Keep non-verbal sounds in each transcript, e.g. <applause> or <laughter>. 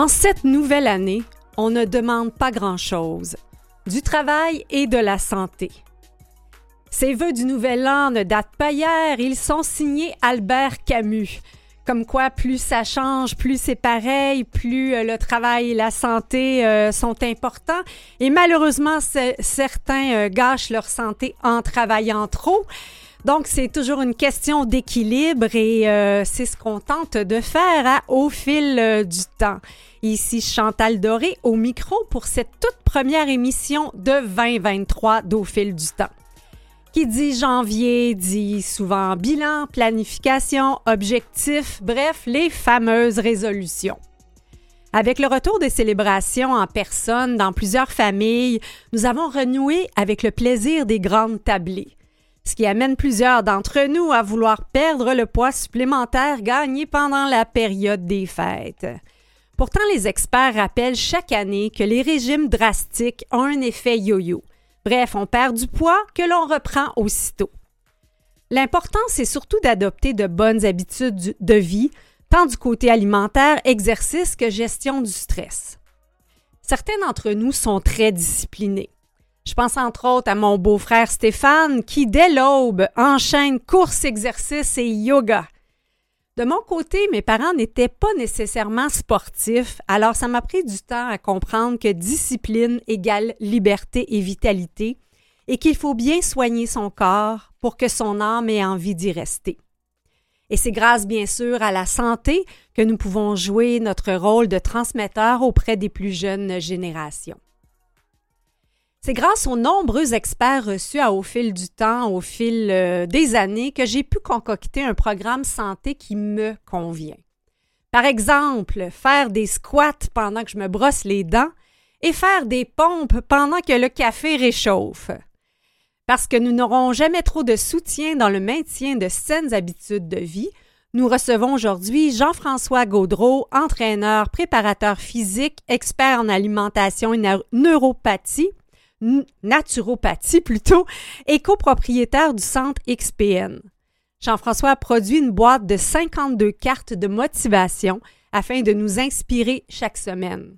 En cette nouvelle année, on ne demande pas grand-chose. Du travail et de la santé. Ces vœux du nouvel an ne datent pas hier, ils sont signés Albert Camus. Comme quoi, plus ça change, plus c'est pareil, plus euh, le travail et la santé euh, sont importants. Et malheureusement, certains euh, gâchent leur santé en travaillant trop. Donc, c'est toujours une question d'équilibre et euh, c'est ce qu'on tente de faire hein, au fil euh, du temps. Ici Chantal Doré au micro pour cette toute première émission de 2023 d'Au fil du temps. Qui dit janvier dit souvent bilan, planification, objectif, bref, les fameuses résolutions. Avec le retour des célébrations en personne dans plusieurs familles, nous avons renoué avec le plaisir des grandes tablées ce qui amène plusieurs d'entre nous à vouloir perdre le poids supplémentaire gagné pendant la période des fêtes. Pourtant, les experts rappellent chaque année que les régimes drastiques ont un effet yo-yo. Bref, on perd du poids que l'on reprend aussitôt. L'important, c'est surtout d'adopter de bonnes habitudes de vie, tant du côté alimentaire, exercice que gestion du stress. Certains d'entre nous sont très disciplinés. Je pense entre autres à mon beau-frère Stéphane qui, dès l'aube, enchaîne course, exercice et yoga. De mon côté, mes parents n'étaient pas nécessairement sportifs, alors ça m'a pris du temps à comprendre que discipline égale liberté et vitalité et qu'il faut bien soigner son corps pour que son âme ait envie d'y rester. Et c'est grâce, bien sûr, à la santé que nous pouvons jouer notre rôle de transmetteur auprès des plus jeunes générations. C'est grâce aux nombreux experts reçus au fil du temps, au fil euh, des années, que j'ai pu concocter un programme santé qui me convient. Par exemple, faire des squats pendant que je me brosse les dents et faire des pompes pendant que le café réchauffe. Parce que nous n'aurons jamais trop de soutien dans le maintien de saines habitudes de vie, nous recevons aujourd'hui Jean-François Gaudreau, entraîneur, préparateur physique, expert en alimentation et neuropathie, naturopathie plutôt, et copropriétaire du centre XPN. Jean-François a produit une boîte de 52 cartes de motivation afin de nous inspirer chaque semaine.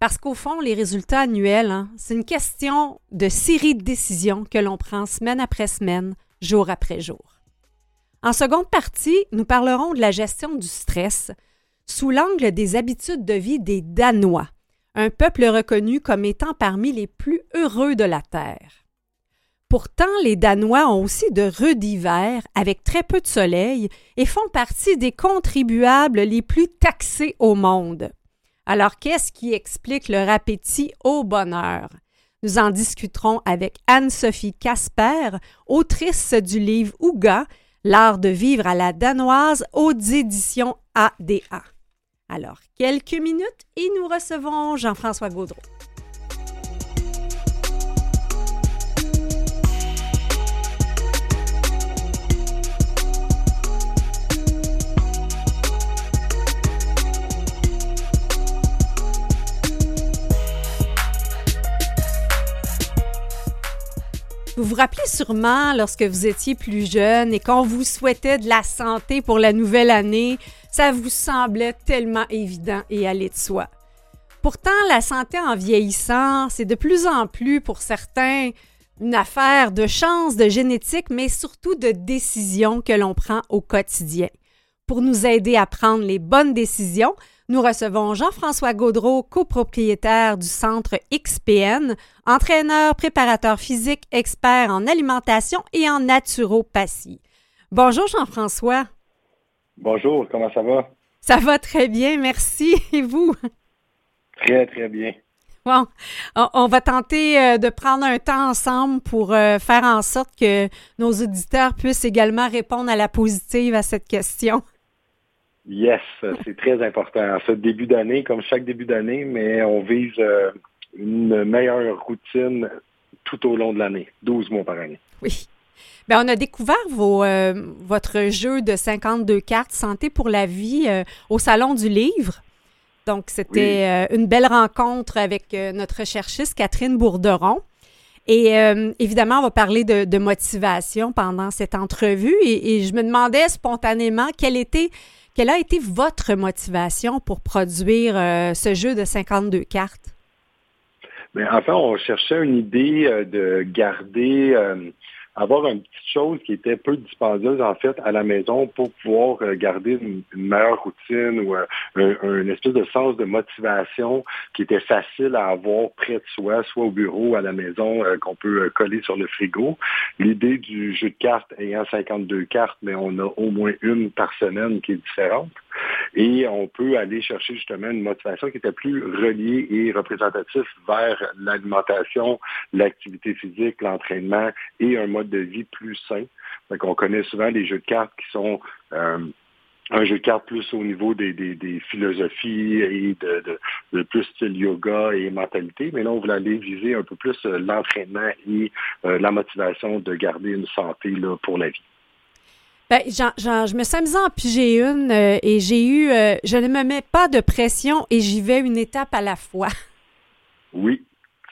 Parce qu'au fond, les résultats annuels, hein, c'est une question de série de décisions que l'on prend semaine après semaine, jour après jour. En seconde partie, nous parlerons de la gestion du stress sous l'angle des habitudes de vie des Danois un peuple reconnu comme étant parmi les plus heureux de la Terre. Pourtant, les Danois ont aussi de rudes hivers avec très peu de soleil et font partie des contribuables les plus taxés au monde. Alors, qu'est-ce qui explique leur appétit au bonheur? Nous en discuterons avec Anne-Sophie Casper, autrice du livre Ouga, L'art de vivre à la danoise aux éditions ADA. Alors, quelques minutes et nous recevons Jean-François Gaudreau. Vous vous rappelez sûrement lorsque vous étiez plus jeune et qu'on vous souhaitait de la santé pour la nouvelle année, ça vous semblait tellement évident et aller de soi. Pourtant, la santé en vieillissant, c'est de plus en plus pour certains une affaire de chance, de génétique, mais surtout de décisions que l'on prend au quotidien. Pour nous aider à prendre les bonnes décisions, nous recevons Jean-François Gaudreau, copropriétaire du centre XPN, entraîneur, préparateur physique, expert en alimentation et en naturopathie. Bonjour Jean-François. Bonjour, comment ça va? Ça va très bien, merci. <laughs> Et vous? Très, très bien. Bon, on va tenter euh, de prendre un temps ensemble pour euh, faire en sorte que nos auditeurs puissent également répondre à la positive à cette question. Yes, c'est très important. Ce début d'année, comme chaque début d'année, mais on vise euh, une meilleure routine tout au long de l'année, 12 mois par année. Oui. Bien, on a découvert vos, euh, votre jeu de 52 cartes Santé pour la vie euh, au Salon du Livre. Donc, c'était une belle rencontre avec notre chercheuse Catherine Bourderon. Et évidemment, on va parler de, motivation pendant cette entrevue. et, je me demandais spontanément quelle était Quelle a été votre motivation pour produire ce jeu de 52 cartes? Bien, enfin, on cherchait une idée de garder avoir une petite chose qui était peu dispendieuse en fait à la maison pour pouvoir euh, garder une, meilleure routine ou euh, un, une espèce de sens de motivation qui était facile à avoir près de soi, soit au bureau, à la maison, euh, qu'on peut coller sur le frigo. L'idée du jeu de cartes ayant 52 cartes, mais on a au moins une par semaine qui est différente. Et on peut aller chercher justement une motivation qui était plus reliée et représentative vers l'alimentation, l'activité physique, l'entraînement et un mode de vie plus sain. Donc, on connaît souvent les jeux de cartes qui sont euh, un jeu de cartes plus au niveau des, philosophies et de, plus style yoga et mentalité, mais là, on voulait aller viser un peu plus euh, l'entraînement et euh, la motivation de garder une santé là, pour la vie. Ben, je me suis amusée en piger une et j'ai eu, je ne me mets pas de pression et j'y vais une étape à la fois. Oui,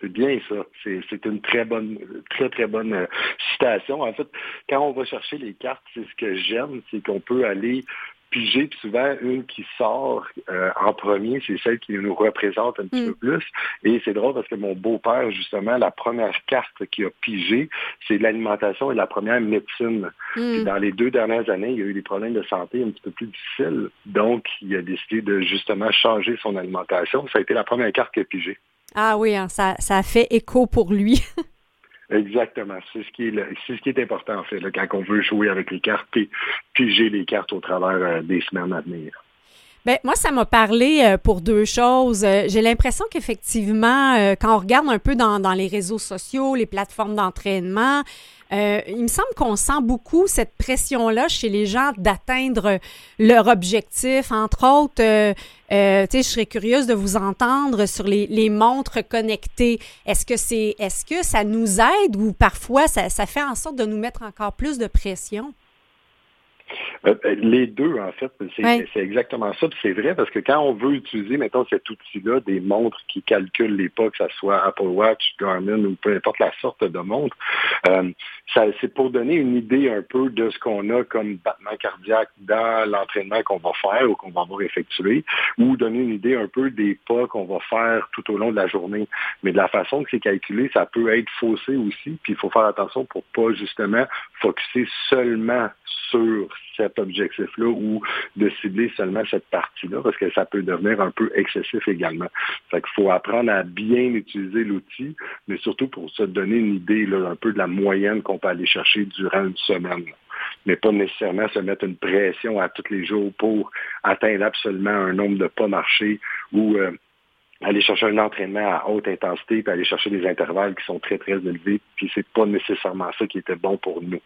c'est bien ça. C'est une très bonne, très, très bonne euh, citation. En fait, quand on va chercher les cartes, c'est ce que j'aime, c'est qu'on peut aller piger, puis souvent, une qui sort euh, en premier, c'est celle qui nous représente un petit mm. peu plus. Et c'est drôle parce que mon beau-père, justement, la première carte qu'il a pigée, c'est l'alimentation et la première médecine. Mm. dans les deux dernières années, il y a eu des problèmes de santé un petit peu plus difficiles. Donc, il a décidé de justement changer son alimentation. Ça a été la première carte qu'il a pigée. Ah oui, hein, ça, ça a fait écho pour lui. <laughs> Exactement. C'est ce qui est c'est ce qui est important en fait, quand on veut jouer avec les cartes et piger les cartes au travers euh, des semaines à venir. Bien, moi, ça m'a parlé euh, pour deux choses. Euh, j'ai l'impression qu'effectivement, quand on regarde un peu dans, dans, les réseaux sociaux, les plateformes d'entraînement, euh, il me semble qu'on sent beaucoup cette pression-là chez les gens d'atteindre leur objectif. Entre autres, euh, euh, je serais curieuse de vous entendre sur les, les montres connectées. Est-ce que c'est, est-ce que ça nous aide ou parfois ça, ça fait en sorte de nous mettre encore plus de pression? Euh, euh, les deux, en fait, c'est exactement ça. C'est vrai parce que quand on veut utiliser, mettons, cet outil-là, des montres qui calculent les pas, que ce soit Apple Watch, Garmin ou peu importe la sorte de montre, euh, c'est pour donner une idée un peu de ce qu'on a comme battement cardiaque dans l'entraînement qu'on va faire ou qu'on va avoir effectué, ou donner une idée un peu des pas qu'on va faire tout au long de la journée. Mais de la façon que c'est calculé, ça peut être faussé aussi, puis il faut faire attention pour pas justement focuser seulement sur cet objectif-là ou de cibler seulement cette partie-là, parce que ça peut devenir un peu excessif également. Fait qu'il faut apprendre à bien utiliser l'outil, mais surtout pour se donner une idée là, un peu de la moyenne qu'on peut aller chercher durant une semaine. mais pas nécessairement se mettre une pression à tous les jours pour atteindre absolument un nombre de pas marchés ou euh, aller chercher un entraînement à haute intensité, puis aller chercher des intervalles qui sont très, très élevés, puis c'est pas nécessairement ça qui était bon pour nous.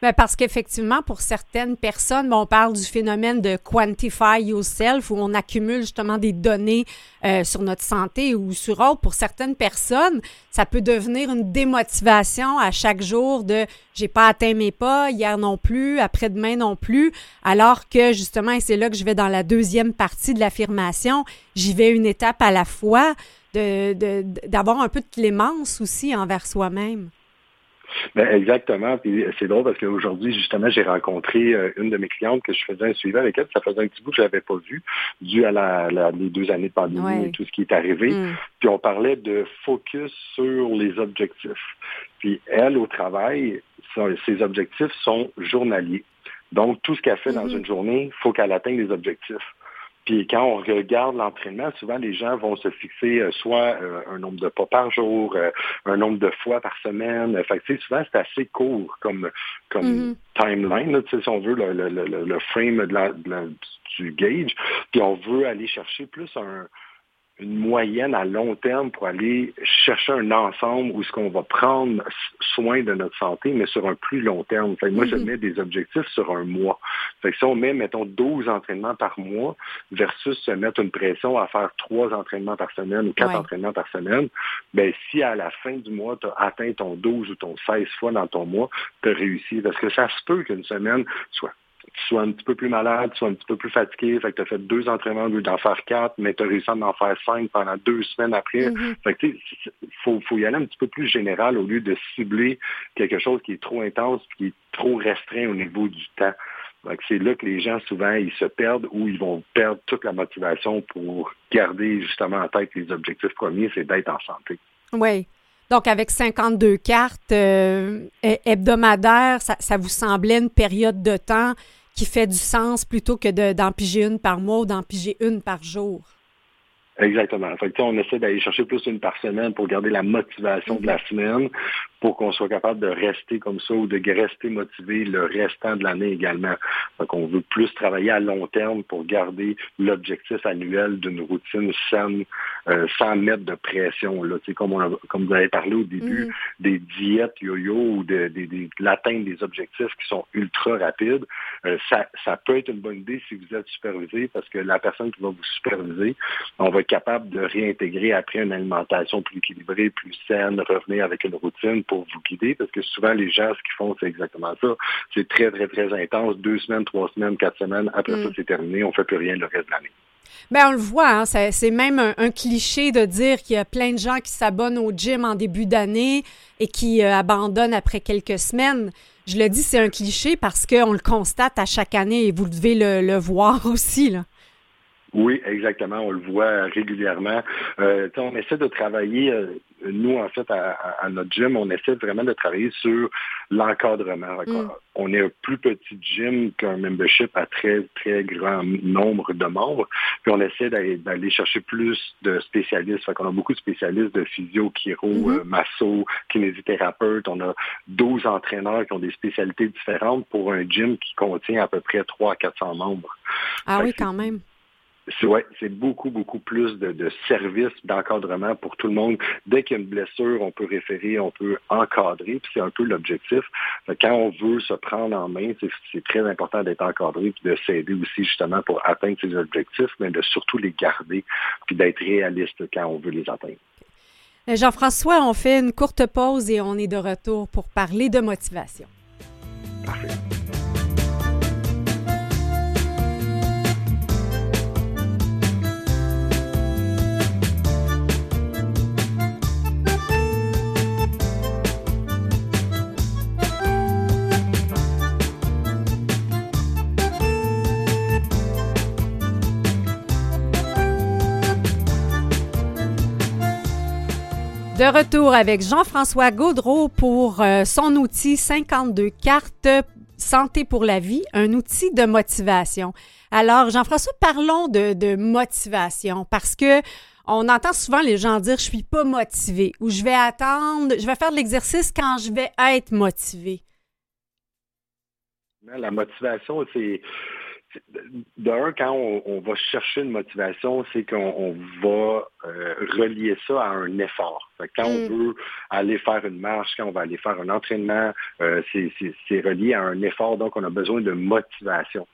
Ben, parce qu'effectivement, pour certaines personnes, on parle du phénomène de quantify yourself, où on accumule justement des données euh, sur notre santé ou sur autre. Pour certaines personnes, ça peut devenir une démotivation à chaque jour de j'ai pas atteint mes pas, hier non plus, après-demain non plus, alors que justement, et c'est là que je vais dans la deuxième partie de l'affirmation, j'y vais une étape à la fois, d'avoir de, un peu de clémence aussi envers soi-même. Ben exactement. Puis c'est drôle parce qu'aujourd'hui, justement, j'ai rencontré euh, une de mes clientes que je faisais un suivi avec elle. Ça faisait un petit bout que je l'avais pas vu, dû à la, les deux années de pandémie et tout ce qui est arrivé. Mm. Puis on parlait de focus sur les objectifs. Puis elle, au travail, ses objectifs sont journaliers. Donc, tout ce qu'elle fait dans mm-hmm. une journée, il faut qu'elle atteigne les objectifs. Puis quand on regarde l'entraînement, souvent les gens vont se fixer euh, soit euh, un nombre de pas par jour, euh, un nombre de fois par semaine. Fait que, souvent, c'est assez court comme, comme mm-hmm. timeline, si on veut, le, le, le, le frame de la, du gauge. Puis on veut aller chercher plus un, une moyenne à long terme pour aller chercher un ensemble où ce qu'on va prendre soin de notre santé, mais sur un plus long terme. Fait moi, je mm-hmm. mets des objectifs sur un mois. Fait que si on met, mettons, 12 entraînements par mois versus se mettre une pression à faire trois entraînements par semaine ou quatre entraînements par semaine, ben si à la fin du mois, tu as atteint ton 12 ou ton 16 fois dans ton mois, tu as réussi. Parce que ça se peut qu'une semaine soit tu sois un petit peu plus malade, tu sois un petit peu plus fatigué, fait que tu as fait deux entraînements au lieu d'en faire quatre, mais tu as réussi à en faire cinq pendant deux semaines après. Mm-hmm. Fait que il faut, faut y aller un petit peu plus général au lieu de cibler quelque chose qui est trop intense qui est trop restreint au niveau du temps. C'est là que les gens, souvent, ils se perdent ou ils vont perdre toute la motivation pour garder justement en tête les objectifs premiers, c'est d'être en santé. Oui. Donc, avec 52 cartes euh, hebdomadaires, ça, vous semblait une période de temps qui fait du sens plutôt que d'en piger une par mois ou d'en piger une par jour? Exactement. Fait on essaie d'aller chercher plus une par semaine pour garder la motivation de la semaine, pour qu'on soit capable de rester comme ça ou de rester motivé le restant de l'année également. Donc, on veut plus travailler à long terme pour garder l'objectif annuel d'une routine saine, euh, sans mettre de pression. Là. Comme, on comme vous avez parlé au début, mhm. des diètes yo-yo ou de, l'atteinte des objectifs qui sont ultra rapides, euh, ça, ça peut être une bonne idée si vous êtes supervisé parce que la personne qui va vous superviser, on va être capable de réintégrer après une alimentation plus équilibrée, plus saine, revenir avec une routine pour vous guider, parce que souvent, les gens, ce qu'ils font, c'est exactement ça. C'est très, très, très intense. Deux semaines, trois semaines, quatre semaines. Après ça, mm. c'est terminé. On ne fait plus rien le reste de l'année. Bien, on le voit, hein, c'est même un, cliché de dire qu'il y a plein de gens qui s'abonnent au gym en début d'année et qui euh, abandonnent après quelques semaines. Je le dis, c'est un cliché parce qu'on le constate à chaque année et vous devez le, le voir <laughs> aussi. Là. Oui, exactement. On le voit régulièrement. Euh, on essaie de travailler, euh, nous, en fait, à, notre gym, on essaie vraiment de travailler sur l'encadrement. Mm. On est un plus petit gym qu'un membership à très, très grand nombre de membres. Puis on essaie d'aller chercher plus de spécialistes. Fait qu'on a beaucoup de spécialistes de physio, chiro, euh, masso, kinésithérapeute. On a 12 entraîneurs qui ont des spécialités différentes pour un gym qui contient à peu près 300 à 400 membres. Ah oui, quand même c'est beaucoup, beaucoup plus de, services d'encadrement pour tout le monde. Dès qu'il y a une blessure, on peut référer, on peut encadrer, puis c'est un peu l'objectif. Quand on veut se prendre en main, c'est très important d'être encadré, puis de s'aider aussi justement pour atteindre ses objectifs, mais de surtout les garder, puis d'être réaliste quand on veut les atteindre. Euh, Jean-François, on fait une courte pause et on est de retour pour parler de motivation. Parfait. De retour avec Jean-François Gaudreau pour euh, son outil 52 cartes Santé pour la vie, un outil de motivation. Alors, Jean-François, parlons de, motivation parce que on entend souvent les gens dire je suis pas motivé ou je vais attendre, je vais faire de l'exercice quand je vais être motivé. La motivation, c'est d'un, quand on, va chercher une motivation, c'est qu'on va euh, relier ça à un effort. quand on mm. veut aller faire une marche, quand on va aller faire un entraînement, euh, c'est relié à un effort, donc on a besoin de motivation.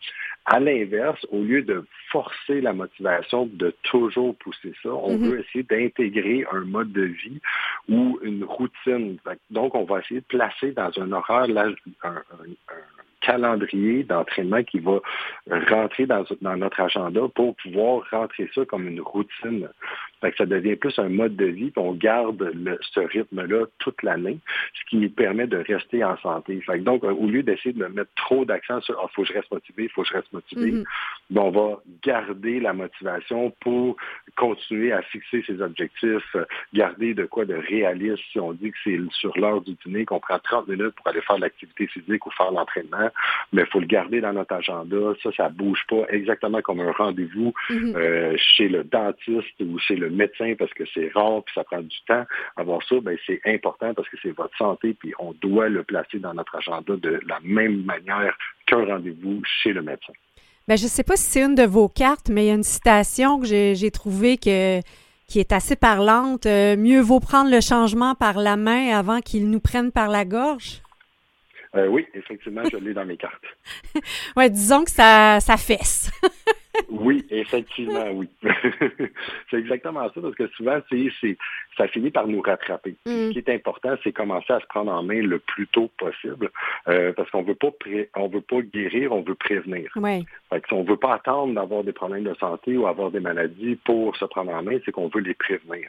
À l'inverse, au lieu de forcer la motivation, de toujours pousser ça, on mm-hmm. veut essayer d'intégrer un mode de vie ou une routine. Donc, on va essayer de placer dans un horaire un calendrier d'entraînement qui va rentrer dans, notre agenda pour pouvoir rentrer ça comme une routine. Ça devient plus un mode de vie, puis on garde ce rythme-là toute l'année, ce qui nous permet de rester en santé. donc, au lieu d'essayer de mettre trop d'accent sur il ah, faut que je reste motivé, il faut que je reste motivé, mm-hmm. ben, on va garder la motivation pour continuer à fixer ses objectifs, garder de quoi de réaliste. Si on dit que c'est sur l'heure du dîner qu'on prend 30 minutes pour aller faire l'activité physique ou faire l'entraînement, mais il faut le garder dans notre agenda. Ça, ça bouge pas exactement comme un rendez-vous mhm. euh, chez le dentiste ou chez le médecin parce que c'est rare puis ça prend du temps. Avoir ça, ben, c'est important parce que c'est votre santé puis on doit le placer dans notre agenda de la même manière qu'un rendez-vous chez le médecin. Ben, je ne sais pas si c'est une de vos cartes, mais il y a une citation que j'ai trouvée que, qui est assez parlante. Euh, mieux vaut prendre le changement par la main avant qu'il nous prenne par la gorge. Euh, oui, effectivement, je l'ai dans mes cartes. <laughs> oui, disons que ça, ça fesse. <laughs> oui, effectivement, oui. <laughs> c'est exactement ça, parce que souvent, c'est, ça finit par nous rattraper. Ce mm. qui est important, c'est commencer à se prendre en main le plus tôt possible, euh, parce qu'on veut pas on veut pas guérir, on veut prévenir. Oui. Fait que si on veut pas attendre d'avoir des problèmes de santé ou avoir des maladies pour se prendre en main, c'est qu'on veut les prévenir.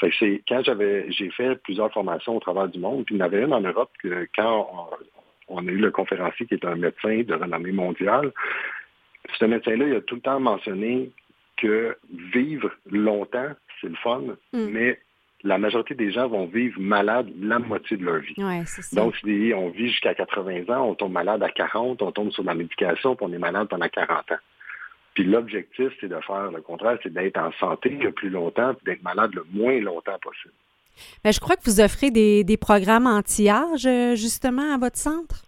Fait que c'est quand j'avais j'ai fait plusieurs formations au travers du monde, puis il y en avait une en Europe que quand on, on a eu le conférencier qui est un médecin de renommée mondiale. Ce médecin-là, il a tout le temps mentionné que vivre longtemps, c'est le fun, mm. mais la majorité des gens vont vivre malades la moitié de leur vie. Donc, si on vit jusqu'à 80 ans, on tombe malade à 40, on tombe sur la médication, puis on est malade pendant 40 ans. Puis l'objectif, c'est de faire le contraire, c'est d'être en santé le plus longtemps, puis d'être malade le moins longtemps possible. Mais je crois que vous offrez des, des programmes anti-âge, euh, justement, à votre centre.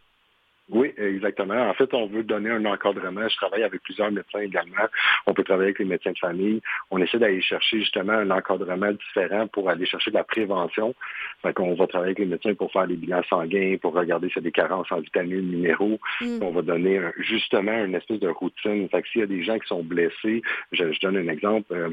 Oui, exactement. En fait, on veut donner un encadrement. Je travaille avec plusieurs médecins également. On peut travailler avec les médecins de famille. On essaie d'aller chercher justement un encadrement différent pour aller chercher de la prévention. Fait qu'on va travailler avec les médecins pour faire des bilans sanguins, pour regarder s'il y a des carences en vitamines, minéraux. Mm. On va donner justement une espèce de routine. Fait que s'il y a des gens qui sont blessés, je, donne un exemple. Euh,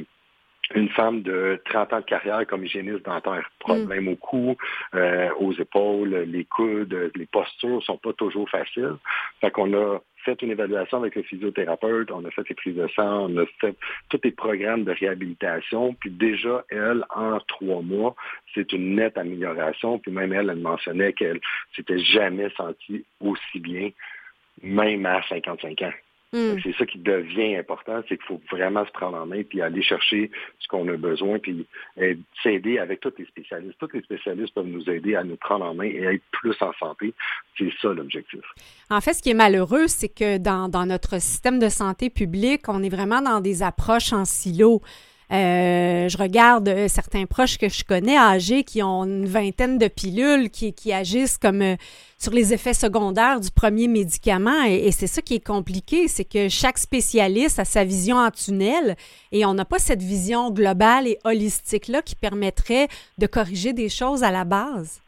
une femme de 30 ans de carrière comme hygiéniste dentaire. Problème au cou, euh, aux épaules, les coudes, les postures sont pas toujours faciles. Fait qu'on a fait une évaluation avec le physiothérapeute, on a fait les prises de sang, on a fait tous les programmes de réhabilitation, puis déjà, elle, en trois mois, c'est une nette amélioration, puis même elle, elle mentionnait qu'elle s'était jamais sentie aussi bien, même à 55 ans. Hmm. C'est ça qui devient important, c'est qu'il faut vraiment se prendre en main puis aller chercher ce qu'on a besoin puis s'aider avec tous les spécialistes. Tous les spécialistes peuvent nous aider à nous prendre en main et être plus en santé. C'est ça l'objectif. En fait, ce qui est malheureux, c'est que dans, dans notre système de santé publique, on est vraiment dans des approches en silo. Euh, je regarde euh, certains proches que je connais âgés qui ont une vingtaine de pilules qui, agissent comme euh, sur les effets secondaires du premier médicament. Et, c'est ça qui est compliqué, c'est que chaque spécialiste a sa vision en tunnel et on n'a pas cette vision globale et holistique-là qui permettrait de corriger des choses à la base.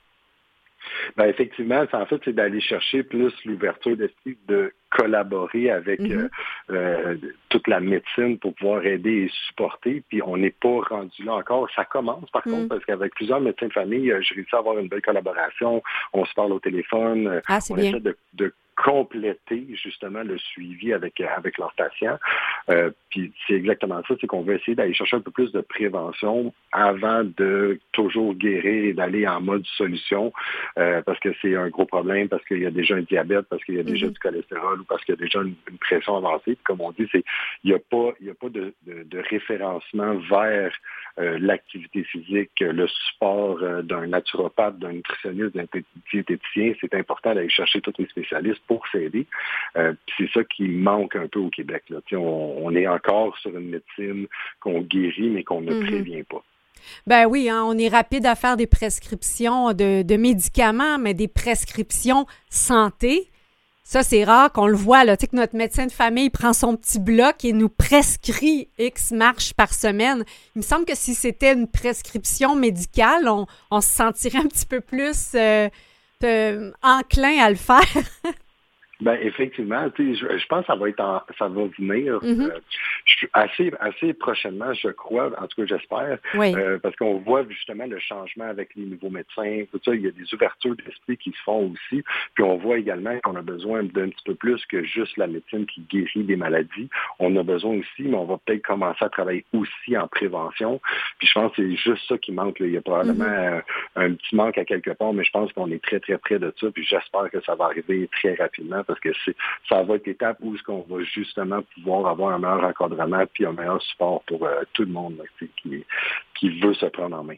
Ben effectivement, en fait, c'est d'aller chercher plus l'ouverture d'esprit de collaborer avec mm-hmm. euh, euh, toute la médecine pour pouvoir aider et supporter. Puis on n'est pas rendu là encore. Ça commence par contre mm. parce qu'avec plusieurs médecins de famille, euh, j'ai réussi à avoir une belle collaboration. On se parle au téléphone. Ah, on essaie de, de compléter justement le suivi avec avec leurs patients. Euh, puis c'est exactement ça, c'est qu'on veut essayer d'aller chercher un peu plus de prévention avant de toujours guérir et d'aller en mode solution, euh, parce que c'est un gros problème, parce qu'il y a déjà un diabète, parce qu'il y a déjà mm-hmm. du cholestérol ou parce qu'il y a déjà une, pression avancée. Puis comme on dit, c'est il n'y a pas il y a pas de, de, référencement vers euh, l'activité physique, le support d'un naturopathe, d'un nutritionniste, d'un diététicien. C'est important d'aller chercher tous les spécialistes pour s'aider. Euh, c'est ça qui manque un peu au Québec. Là. On, est encore sur une médecine qu'on guérit, mais qu'on ne mhm. prévient pas. Ben oui, hein, on est rapide à faire des prescriptions de, médicaments, mais des prescriptions santé. Ça, c'est rare qu'on le voit, là. Tu sais, que notre médecin de famille prend son petit bloc et nous prescrit X marches par semaine. Il me semble que si c'était une prescription médicale, on, se sentirait un petit peu plus euh, euh, enclin à le faire. <laughs> Ben effectivement, je, je pense que ça va être ça va venir mm-hmm. euh, assez assez prochainement, je crois, en tout cas j'espère, euh, parce qu'on voit justement le changement avec les nouveaux médecins, tout ça, il y a des ouvertures d'esprit qui se font aussi, puis on voit également qu'on a besoin d'un petit peu plus que juste la médecine qui guérit des maladies. On a besoin aussi, mais on va peut-être commencer à travailler aussi en prévention. Puis je pense que c'est juste ça qui manque. Là. Il y a probablement mm-hmm. un, un petit manque à quelque part, mais je pense qu'on est très très près de ça, puis j'espère que ça va arriver très rapidement parce que ça va être l'étape où qu'on va justement pouvoir avoir un meilleur encadrement puis un meilleur support pour euh, tout le monde qui, qui veut se prendre en main.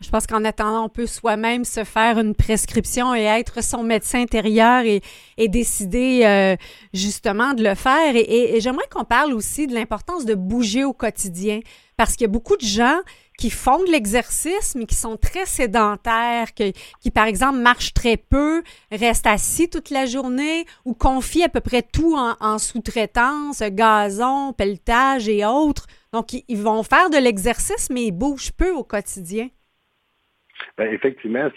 Je pense qu'en attendant, on peut soi-même se faire une prescription et être son médecin intérieur et, décider euh, justement de le faire. Et, et j'aimerais qu'on parle aussi de l'importance de bouger au quotidien parce qu'il y a beaucoup de gens qui font de l'exercice, mais qui sont très sédentaires, qui, par exemple, marchent très peu, restent assis toute la journée ou confient à peu près tout en, en sous-traitance, gazon, pelletage et autres. Donc, ils, vont faire de l'exercice, mais ils bougent peu au quotidien. Ben, effectivement,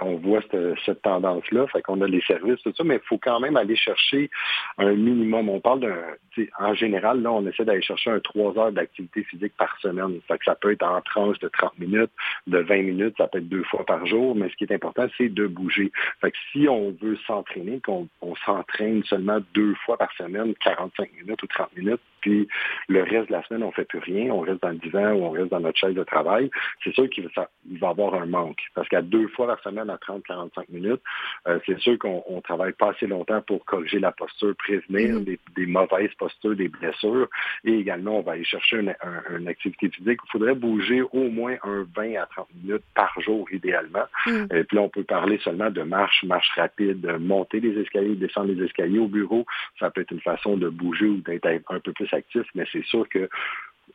on voit cette, tendance-là, fait qu'on a les services, tout ça, mais il faut quand même aller chercher un minimum. On parle d'un, en général, là, on essaie d'aller chercher un trois heures d'activité physique par semaine. Fait que ça peut être en tranche de 30 minutes, de 20 minutes, ça peut être deux fois par jour, mais ce qui est important, c'est de bouger. Fait que si on veut s'entraîner, qu'on on s'entraîne seulement deux fois par semaine, 45 minutes ou 30 minutes, puis le reste de la semaine, on fait plus rien, on reste dans le divan ou on reste dans notre chaise de travail, c'est sûr qu'il va, va avoir un manque. Parce qu'à deux fois par semaine, à 30-45 minutes, euh, c'est sûr qu'on on travaille pas assez longtemps pour corriger la posture, prévenir mm-hmm. des, mauvaises postures, des blessures, et également, on va aller chercher une, activité physique. Il faudrait bouger au moins un 20 à 30 minutes par jour, idéalement. Mm. Et puis là, on peut parler seulement de marche, marche rapide, monter les escaliers, descendre les escaliers au bureau. Ça peut être une façon de bouger ou d'être un peu plus actif, mais c'est sûr que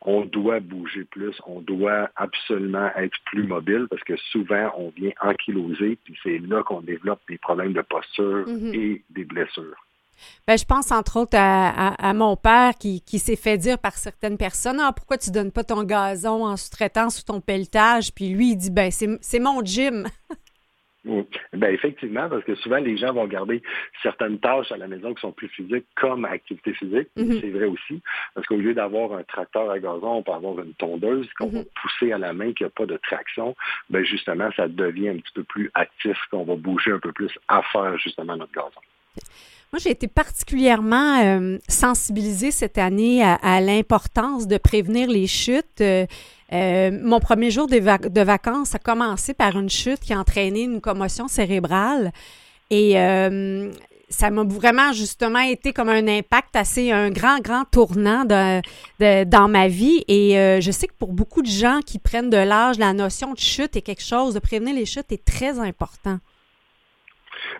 on doit bouger plus, on doit absolument être plus mobile parce que souvent on vient ankyloser, puis c'est là qu'on développe des problèmes de posture mm-hmm. et des blessures. Ben, je pense entre autres à, mon père qui, s'est fait dire par certaines personnes Ah, pourquoi tu donnes pas ton gazon en sous-traitance ou ton pelletage Puis lui, il dit ben, c'est mon gym. Ben effectivement, parce que souvent les gens vont garder certaines tâches à la maison qui sont plus physiques comme activité physique. Mm-hmm. C'est vrai aussi, parce qu'au lieu d'avoir un tracteur à gazon, on peut avoir une tondeuse qu'on va mm-hmm. pousser à la main, qui n'a pas de traction. Ben justement, ça devient un petit peu plus actif, qu'on va bouger un peu plus à faire justement notre gazon. Moi, j'ai été particulièrement euh, sensibilisée cette année à, l'importance de prévenir les chutes. Euh, euh, mon premier jour de, vacances a commencé par une chute qui a entraîné une commotion cérébrale. Et ça m'a vraiment justement été comme un impact assez, un grand, grand tournant dans ma vie. Et je sais que pour beaucoup de gens qui prennent de l'âge, la notion de chute est quelque chose, de prévenir les chutes est très important.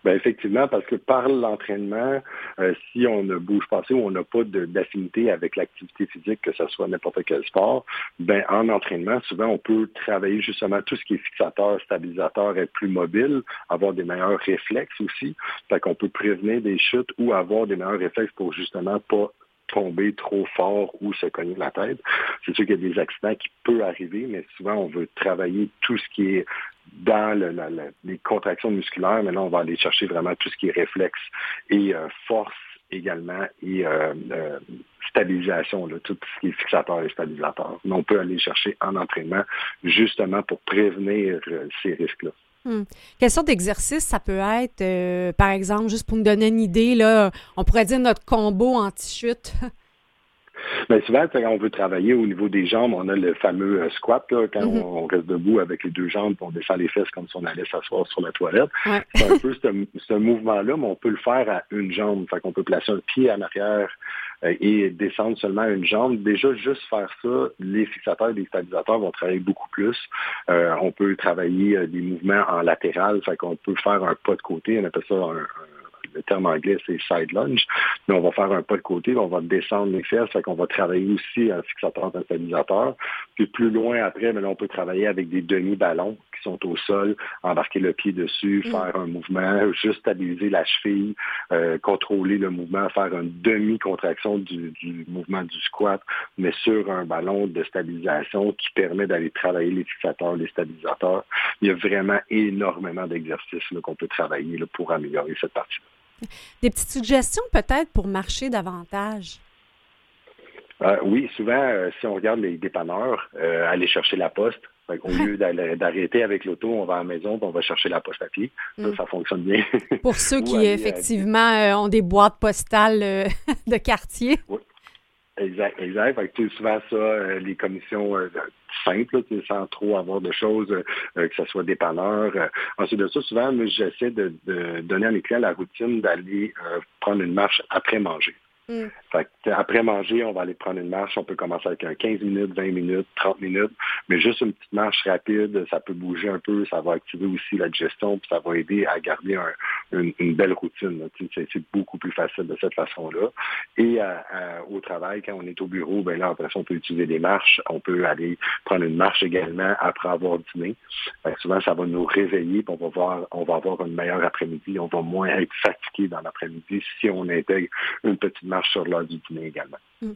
Ben effectivement, parce que par l'entraînement, euh, si on ne bouge pas assez ou on n'a pas d'affinité avec l'activité physique, que ce soit n'importe quel sport, ben en entraînement, souvent on peut travailler justement tout ce qui est fixateur, stabilisateur, être plus mobile, avoir des meilleurs réflexes aussi. Fait qu'on peut prévenir des chutes ou avoir des meilleurs réflexes pour justement pas tomber trop fort ou se cogner la tête. C'est sûr qu'il y a des accidents qui peuvent arriver, mais souvent on veut travailler tout ce qui est dans les contractions musculaires. Maintenant, on va aller chercher vraiment tout ce qui est réflexe et euh, force également et euh, euh, stabilisation, tout ce qui est fixateur et stabilisateur. Mais on peut aller chercher en entraînement justement pour prévenir ces risques-là. Hmm. Quelle sorte d'exercice ça peut être, par exemple, juste pour nous donner une idée, là, on pourrait dire notre combo anti-chute? <laughs> Mais souvent, quand on veut travailler au niveau des jambes, on a le fameux euh, squat, quand mm-hmm. on, reste debout avec les deux jambes, on descend les fesses comme si on allait s'asseoir sur la toilette. C'est un peu ce, mouvement-là, mais on peut le faire à une jambe. Fait qu'on peut placer un pied en arrière euh, et descendre seulement une jambe. Déjà, juste faire ça, les fixateurs et les stabilisateurs vont travailler beaucoup plus. Euh, on peut travailler des mouvements en latéral, fait qu'on peut faire un pas de côté, on appelle ça un le terme anglais, c'est side lunge. Mais on va faire un pas de côté, on va descendre les fesses, fait qu'on va travailler aussi un fixateur, un stabilisateur. Puis plus loin après, mais on peut travailler avec des demi-ballons qui sont au sol, embarquer le pied dessus, mm. faire un mouvement, juste stabiliser la cheville, euh, contrôler le mouvement, faire une demi-contraction du, du, mouvement du squat, mais sur un ballon de stabilisation qui permet d'aller travailler les fixateurs, les stabilisateurs. Il y a vraiment énormément d'exercices qu'on peut travailler là, pour améliorer cette partie-là. Des petites suggestions peut-être pour marcher davantage? Euh, oui, souvent, euh, si on regarde les dépanneurs, euh, aller chercher la poste. Au lieu d'arrêter avec l'auto, on va à la maison, on va chercher la poste à pied. Ça, mm. ça fonctionne bien. <laughs> Pour ceux qui, effectivement, ont des boîtes postales <laughs> de quartier. Oui. Exact, exact. Fait souvent ça, les commissions simples, sans trop avoir de choses, que ce soit dépanneur. ensuite de ça, souvent, j'essaie de, donner à mes clients la routine d'aller prendre une marche après manger. Mm. après manger, on va aller prendre une marche. On peut commencer avec un 15 minutes, 20 minutes, 30 minutes, mais juste une petite marche rapide, ça peut bouger un peu, ça va activer aussi la digestion, puis ça va aider à garder une, belle routine. C'est beaucoup plus facile de cette façon-là. Et au travail, quand on est au bureau, ben là, après ça, on peut utiliser des marches. On peut aller prendre une marche également après avoir dîné. souvent, ça va nous réveiller, puis on va voir, on va avoir une meilleure après-midi. On va moins être fatigué dans l'après-midi si on intègre une petite marche sur du dîner également. Hmm.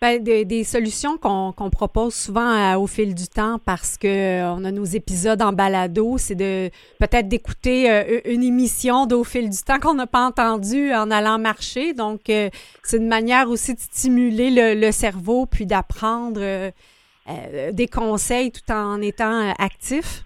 Ben, des, solutions qu'on propose souvent au fil du temps parce qu'on euh, a nos épisodes en balado, c'est de peut-être d'écouter euh, une émission d'au fil du temps qu'on n'a pas entendu en allant marcher. Donc, euh, c'est une manière aussi de stimuler le, cerveau puis d'apprendre des conseils tout en étant actif.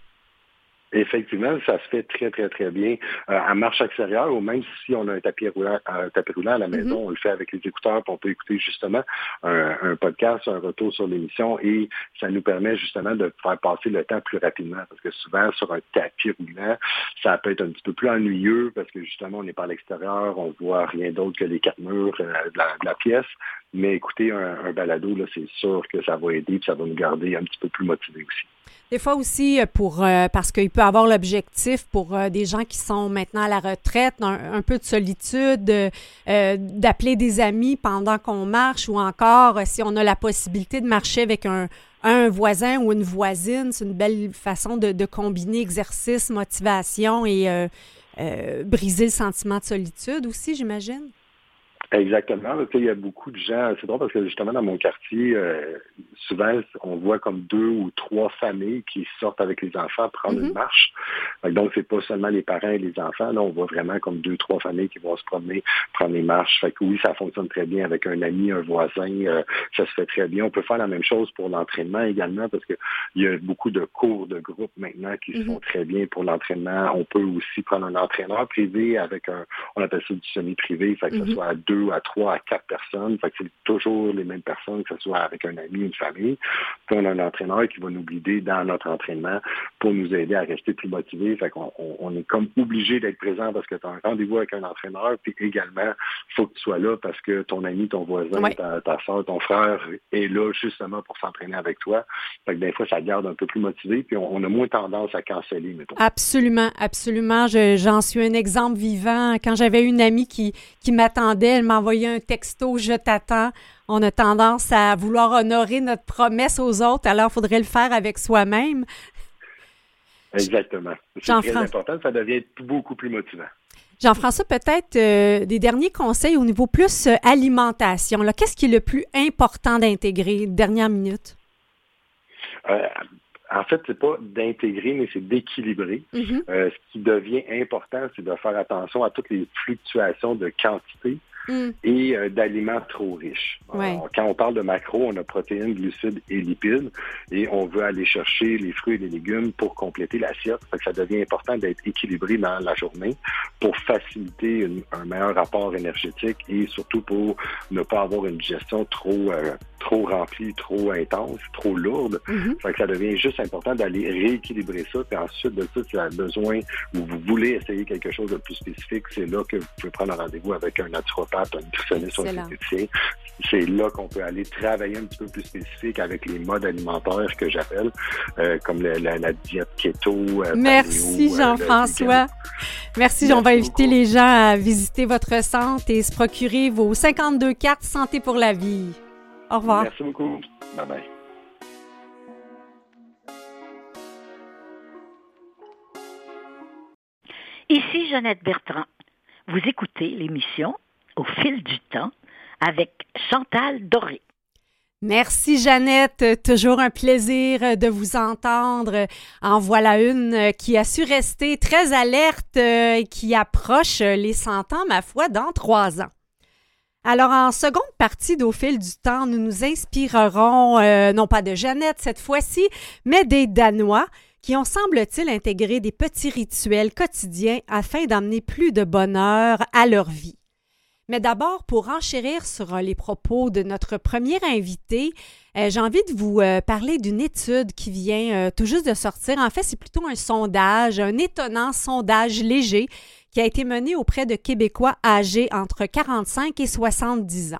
Effectivement, ça se fait très, très, très bien euh, à marche extérieure ou même si on a un tapis roulant, un tapis roulant à la mm-hmm. maison, on le fait avec les écouteurs, puis on peut écouter justement un, podcast, un retour sur l'émission et ça nous permet justement de faire passer le temps plus rapidement parce que souvent sur un tapis roulant, ça peut être un petit peu plus ennuyeux parce que justement on n'est pas à l'extérieur, on voit rien d'autre que les quatre murs euh, de, la, pièce. Mais écoutez, un, balado, là, c'est sûr que ça va aider, et ça va nous garder un petit peu plus motivés aussi. Des fois aussi, euh, pour euh, parce qu'il peut avoir l'objectif pour euh, des gens qui sont maintenant à la retraite, un, peu de solitude, d'appeler des amis pendant qu'on marche ou encore si on a la possibilité de marcher avec un, voisin ou une voisine, c'est une belle façon de, de, combiner exercice, motivation et briser le sentiment de solitude aussi, j'imagine. Exactement. il y a beaucoup de gens. C'est drôle parce que justement dans mon quartier, euh, souvent on voit comme deux ou trois familles qui sortent avec les enfants prendre une mm-hmm. marche. Donc c'est pas seulement les parents et les enfants. Là, on voit vraiment comme deux trois familles qui vont se promener, prendre des marches. Fait que oui, ça fonctionne très bien avec un ami, un voisin. Euh, ça se fait très bien. On peut faire la même chose pour l'entraînement également parce que il y a beaucoup de cours de groupe maintenant qui se mm-hmm. font très bien pour l'entraînement. On peut aussi prendre un entraîneur privé avec un, on appelle ça du semi-privé, fait que ce mm-hmm. soit à deux à trois, à quatre personnes. Fait que c'est toujours les mêmes personnes, que ce soit avec un ami, une famille. Puis on a un entraîneur qui va nous guider dans notre entraînement pour nous aider à rester plus motivés. Fait qu'on on, est comme obligé d'être présent parce que tu as un rendez-vous avec un entraîneur. Puis également, il faut que tu sois là parce que ton ami, ton voisin, ta, ta soeur, ton frère est là justement pour s'entraîner avec toi. Fait que des fois, ça garde un peu plus motivé. Puis on, a moins tendance à canceller, mettons. Absolument, absolument. J'en suis un exemple vivant. Quand j'avais une amie qui, qui m'attendait, m'envoyer un texto Je t'attends. On a tendance à vouloir honorer notre promesse aux autres, alors il faudrait le faire avec soi-même. Exactement. C'est très important, ça devient beaucoup plus motivant. Jean-François, peut-être euh, des derniers conseils au niveau plus euh, alimentation. Qu'est-ce qui est le plus important d'intégrer? Dernière minute? Euh, en fait, c'est pas d'intégrer, mais c'est d'équilibrer. Mm-hmm. ce qui devient important, c'est de faire attention à toutes les fluctuations de quantité Mm. et euh, d'aliments trop riches. quand on parle de macro, on a protéines, glucides et lipides et on veut aller chercher les fruits et les légumes pour compléter l'assiette. Ça devient important d'être équilibré dans la journée pour faciliter un meilleur rapport énergétique et surtout pour ne pas avoir une gestion trop euh, trop remplie, trop intense, trop lourde. Mm-hmm. ça devient juste important d'aller rééquilibrer ça. Puis ensuite de ça, si vous avez besoin ou vous voulez essayer quelque chose de plus spécifique, c'est là que vous pouvez prendre un rendez-vous avec un naturopathe un nutritionniste ou un C'est là qu'on peut aller travailler un petit peu plus spécifique avec les modes alimentaires que j'appelle, euh, comme la, diète keto. Euh, Merci euh, Jean-François. Merci, on va inviter les gens à visiter votre centre et se procurer vos 52 cartes Santé pour la vie. Au revoir. Merci beaucoup. Bye bye. Ici Jeannette Bertrand. Vous écoutez l'émission au fil du temps avec Chantal Doré. Merci Jeannette, toujours un plaisir de vous entendre. En voilà une qui a su rester très alerte et qui approche les 100 ans, ma foi, dans trois ans. Alors, en seconde partie d'Au fil du temps, nous nous inspirerons, euh, non pas de Jeannette cette fois-ci, mais des Danois qui ont, semble-t-il, intégré des petits rituels quotidiens afin d'amener plus de bonheur à leur vie. Mais d'abord, pour enchérir sur euh, les propos de notre premier invité, euh, j'ai envie de vous euh, parler d'une étude qui vient tout juste de sortir. En fait, c'est plutôt un sondage, un étonnant sondage léger qui a été mené auprès de Québécois âgés entre 45 et 70 ans.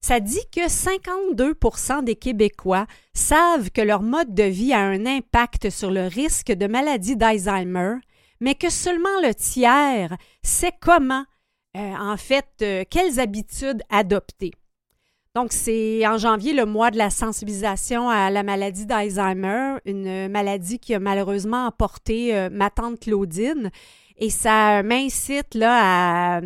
Ça dit que 52% des Québécois savent que leur mode de vie a un impact sur le risque de maladie d'Alzheimer, mais que seulement le tiers sait comment euh, en fait, euh, quelles habitudes adopter? Donc, c'est en janvier le mois de la sensibilisation à la maladie d'Alzheimer, une maladie qui a malheureusement emporté euh, ma tante Claudine. Et ça m'incite là à,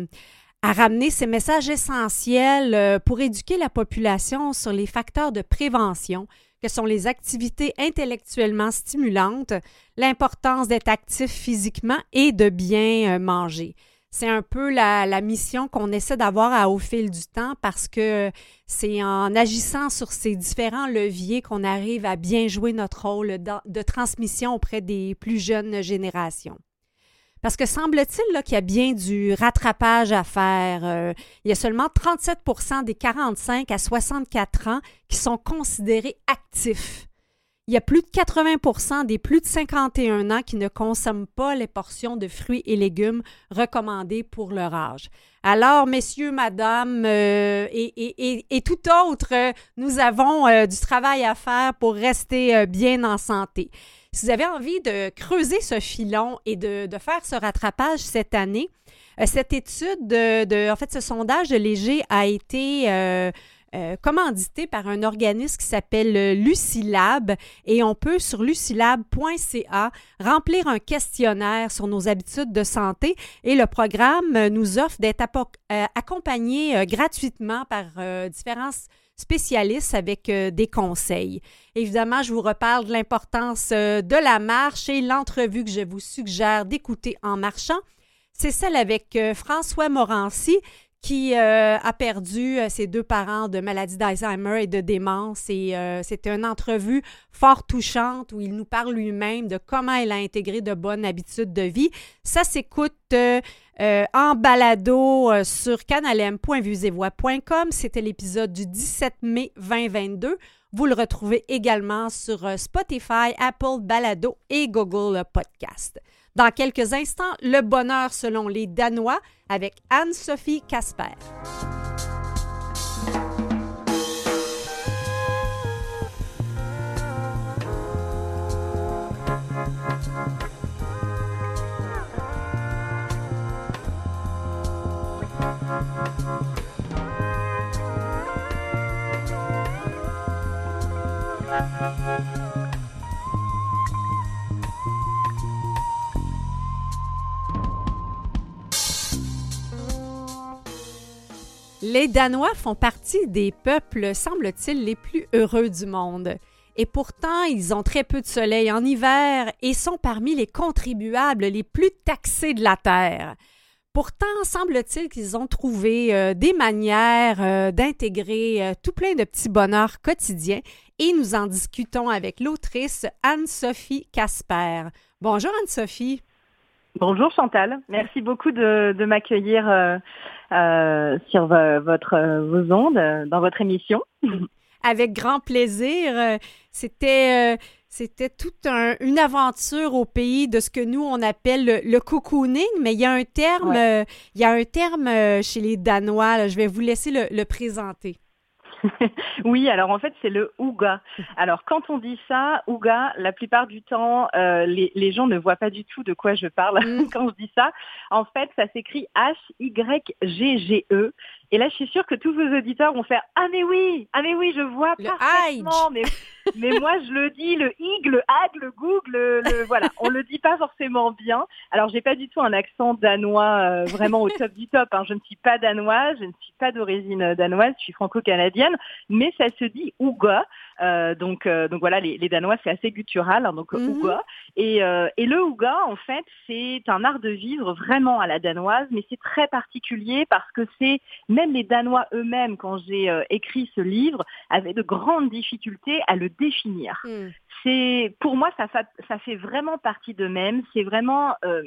à, ramener ces messages essentiels pour éduquer la population sur les facteurs de prévention que sont les activités intellectuellement stimulantes, l'importance d'être actif physiquement et de bien manger. C'est un peu la, mission qu'on essaie d'avoir au fil du temps parce que c'est en agissant sur ces différents leviers qu'on arrive à bien jouer notre rôle de transmission auprès des plus jeunes générations. Parce que semble-t-il qu'il y a bien du rattrapage à faire. Euh, il y a seulement 37% des 45 à 64 ans qui sont considérés actifs il y a plus de 80% des plus de 51 ans qui ne consomment pas les portions de fruits et légumes recommandées pour leur âge. Alors, messieurs, madame euh, et, tout autre, nous avons euh, du travail à faire pour rester euh, bien en santé. Si vous avez envie de creuser ce filon et de, faire ce rattrapage cette année, cette étude, de, en fait, ce sondage de Léger a été euh, commandité par un organisme qui s'appelle euh, Lucilab et on peut sur lucilab.ca remplir un questionnaire sur nos habitudes de santé et le programme nous offre d'être euh, accompagné gratuitement par différents spécialistes avec des conseils. Évidemment, je vous reparle de l'importance de la marche et l'entrevue que je vous suggère d'écouter en marchant. C'est celle avec François Morancy, qui euh, a perdu euh, ses deux parents de maladie d'Alzheimer et de démence. Et euh, c'était une entrevue fort touchante où il nous parle lui-même de comment il a intégré de bonnes habitudes de vie. Ça s'écoute en balado sur canalem.vusevoix.com. C'était l'épisode du 17 mai 2022. Vous le retrouvez également sur Spotify, Apple Balado et Google Podcast. Dans quelques instants, le bonheur selon les Danois avec Anne-Sophie Casper. Les Danois font partie des peuples, semble-t-il, les plus heureux du monde. Et pourtant, ils ont très peu de soleil en hiver et sont parmi les contribuables les plus taxés de la Terre. Pourtant, semble-t-il qu'ils ont trouvé euh, des manières euh, d'intégrer euh, tout plein de petits bonheurs quotidiens et nous en discutons avec l'autrice Anne-Sophie Casper. Bonjour Anne-Sophie. Bonjour Chantal, merci beaucoup de, m'accueillir euh, euh, sur votre, vos ondes, dans votre émission. <laughs> Avec grand plaisir. C'était c'était toute une aventure au pays de ce que nous on appelle le, cocooning, mais il y a un terme, il y a un terme chez les Danois. je vais vous laisser le présenter. <laughs> oui, alors en fait, c'est le ouga. Alors quand on dit ça, ouga, la plupart du temps, euh, les, gens ne voient pas du tout de quoi je parle mm. <laughs> quand je dis ça. En fait, ça s'écrit H-Y-G-G-E. Et là, je suis sûre que tous vos auditeurs vont faire Ah mais oui, ah mais oui, je vois le parfaitement. Mais, mais moi, je le dis, le ig, le hag, le goog, le, voilà, on le dit pas forcément bien. Alors, j'ai pas du tout un accent danois euh, vraiment au top du top. Hein. Je ne suis pas danoise, je ne suis pas d'origine danoise, je suis franco-canadienne, mais ça se dit ouga. Euh, donc, euh, donc voilà, les, Danois, c'est assez guttural, hein, donc mm Et, et le ouga, en fait, c'est un art de vivre vraiment à la danoise, mais c'est très particulier parce que c'est même les Danois eux-mêmes, quand j'ai euh, écrit ce livre, avaient de grandes difficultés à le définir. Hmm. C'est, pour moi, ça, ça, fait vraiment partie d'eux-mêmes. C'est vraiment euh,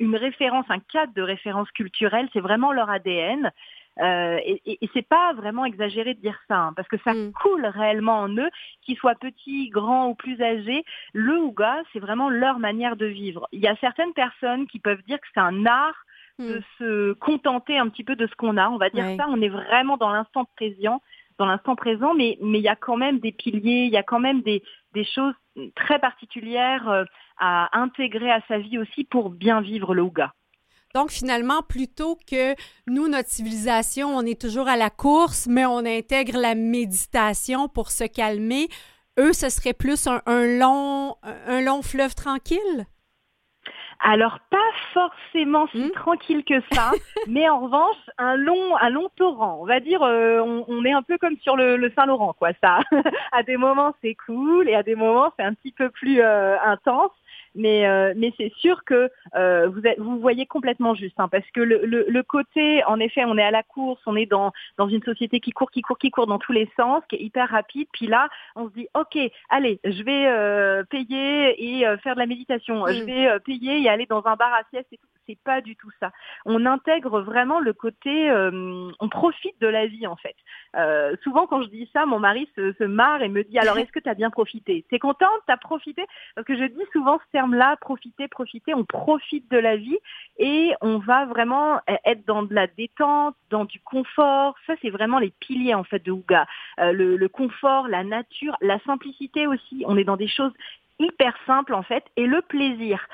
une référence, un cadre de référence culturelle. C'est vraiment leur ADN. Euh, et, et, c'est pas vraiment exagéré de dire ça, hein, parce que ça hmm. coule réellement en eux, qu'ils soient petits, grands ou plus âgés. Le Ouga, c'est vraiment leur manière de vivre. Il y a certaines personnes qui peuvent dire que c'est un art de hmm. se contenter un petit peu de ce qu'on a. On va dire ça, on est vraiment dans l'instant présent, dans l'instant présent, mais mais il y a quand même des piliers, il y a quand même des, des choses très particulières euh, à intégrer à sa vie aussi pour bien vivre le Ouga. Donc, finalement, plutôt que nous, notre civilisation, on est toujours à la course, mais on intègre la méditation pour se calmer, eux, ce serait plus un long, un long fleuve tranquille? Alors pas forcément si hmm. tranquille que ça, <laughs> mais en revanche un long, un long torrent. On va dire, euh, on, est un peu comme sur le, Saint-Laurent, quoi. Ça, <laughs> à des moments c'est cool et à des moments c'est un petit peu plus euh, intense. Mais euh, mais c'est sûr que euh, vous vous voyez complètement juste, hein, parce que le, le, côté, en effet, on est à la course, on est dans dans une société qui court, qui court, qui court dans tous les sens, qui est hyper rapide. Puis là, on se dit, ok, allez, je vais payer et faire de la méditation, je mm. vais payer et aller dans un bar à sieste et tout c'est pas du tout ça. On intègre vraiment le côté, euh, on profite de la vie en fait. Euh, souvent quand je dis ça, mon mari se, marre et me dit alors est-ce que tu as bien profité? T'es contente? T'as profité? Parce que je dis souvent ce terme-là, profiter, profiter. On profite de la vie et on va vraiment être dans de la détente, dans du confort. Ça c'est vraiment les piliers en fait de Ouga. Euh, le, le confort, la nature, la simplicité aussi. On est dans des choses hyper simples en fait et le plaisir.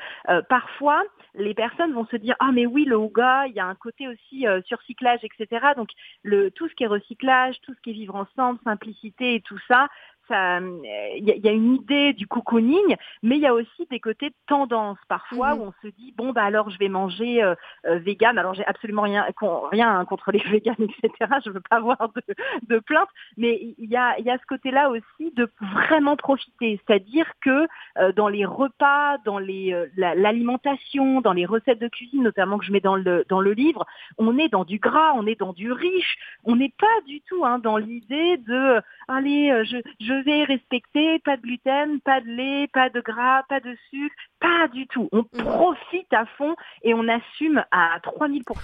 parfois, les personnes vont se dire ah mais oui le Ouga, il y a un côté aussi euh, surcyclage etc. Donc le tout ce qui est recyclage, tout ce qui est vivre ensemble, simplicité et tout ça, il y, a une idée du cocooning, mais il y a aussi des côtés de tendance parfois mhm. où on se dit bon bah alors je vais manger euh, euh, vegan. Alors j'ai absolument rien rien contre les <laughs> végans etc. Je veux pas avoir de, de plainte, mais il y a il y a ce côté-là aussi de vraiment profiter, c'est-à-dire que euh, dans les repas, dans les l'alimentation, dans les recettes de cuisine notamment que je mets dans le dans le livre, on est dans du gras, on est dans du riche, on n'est pas du tout hein, dans l'idée de allez je, je vais respecter, pas de gluten, pas de lait, pas de gras, pas de sucre, pas du tout. On mhm. profite à fond et on assume à 3000 quoi.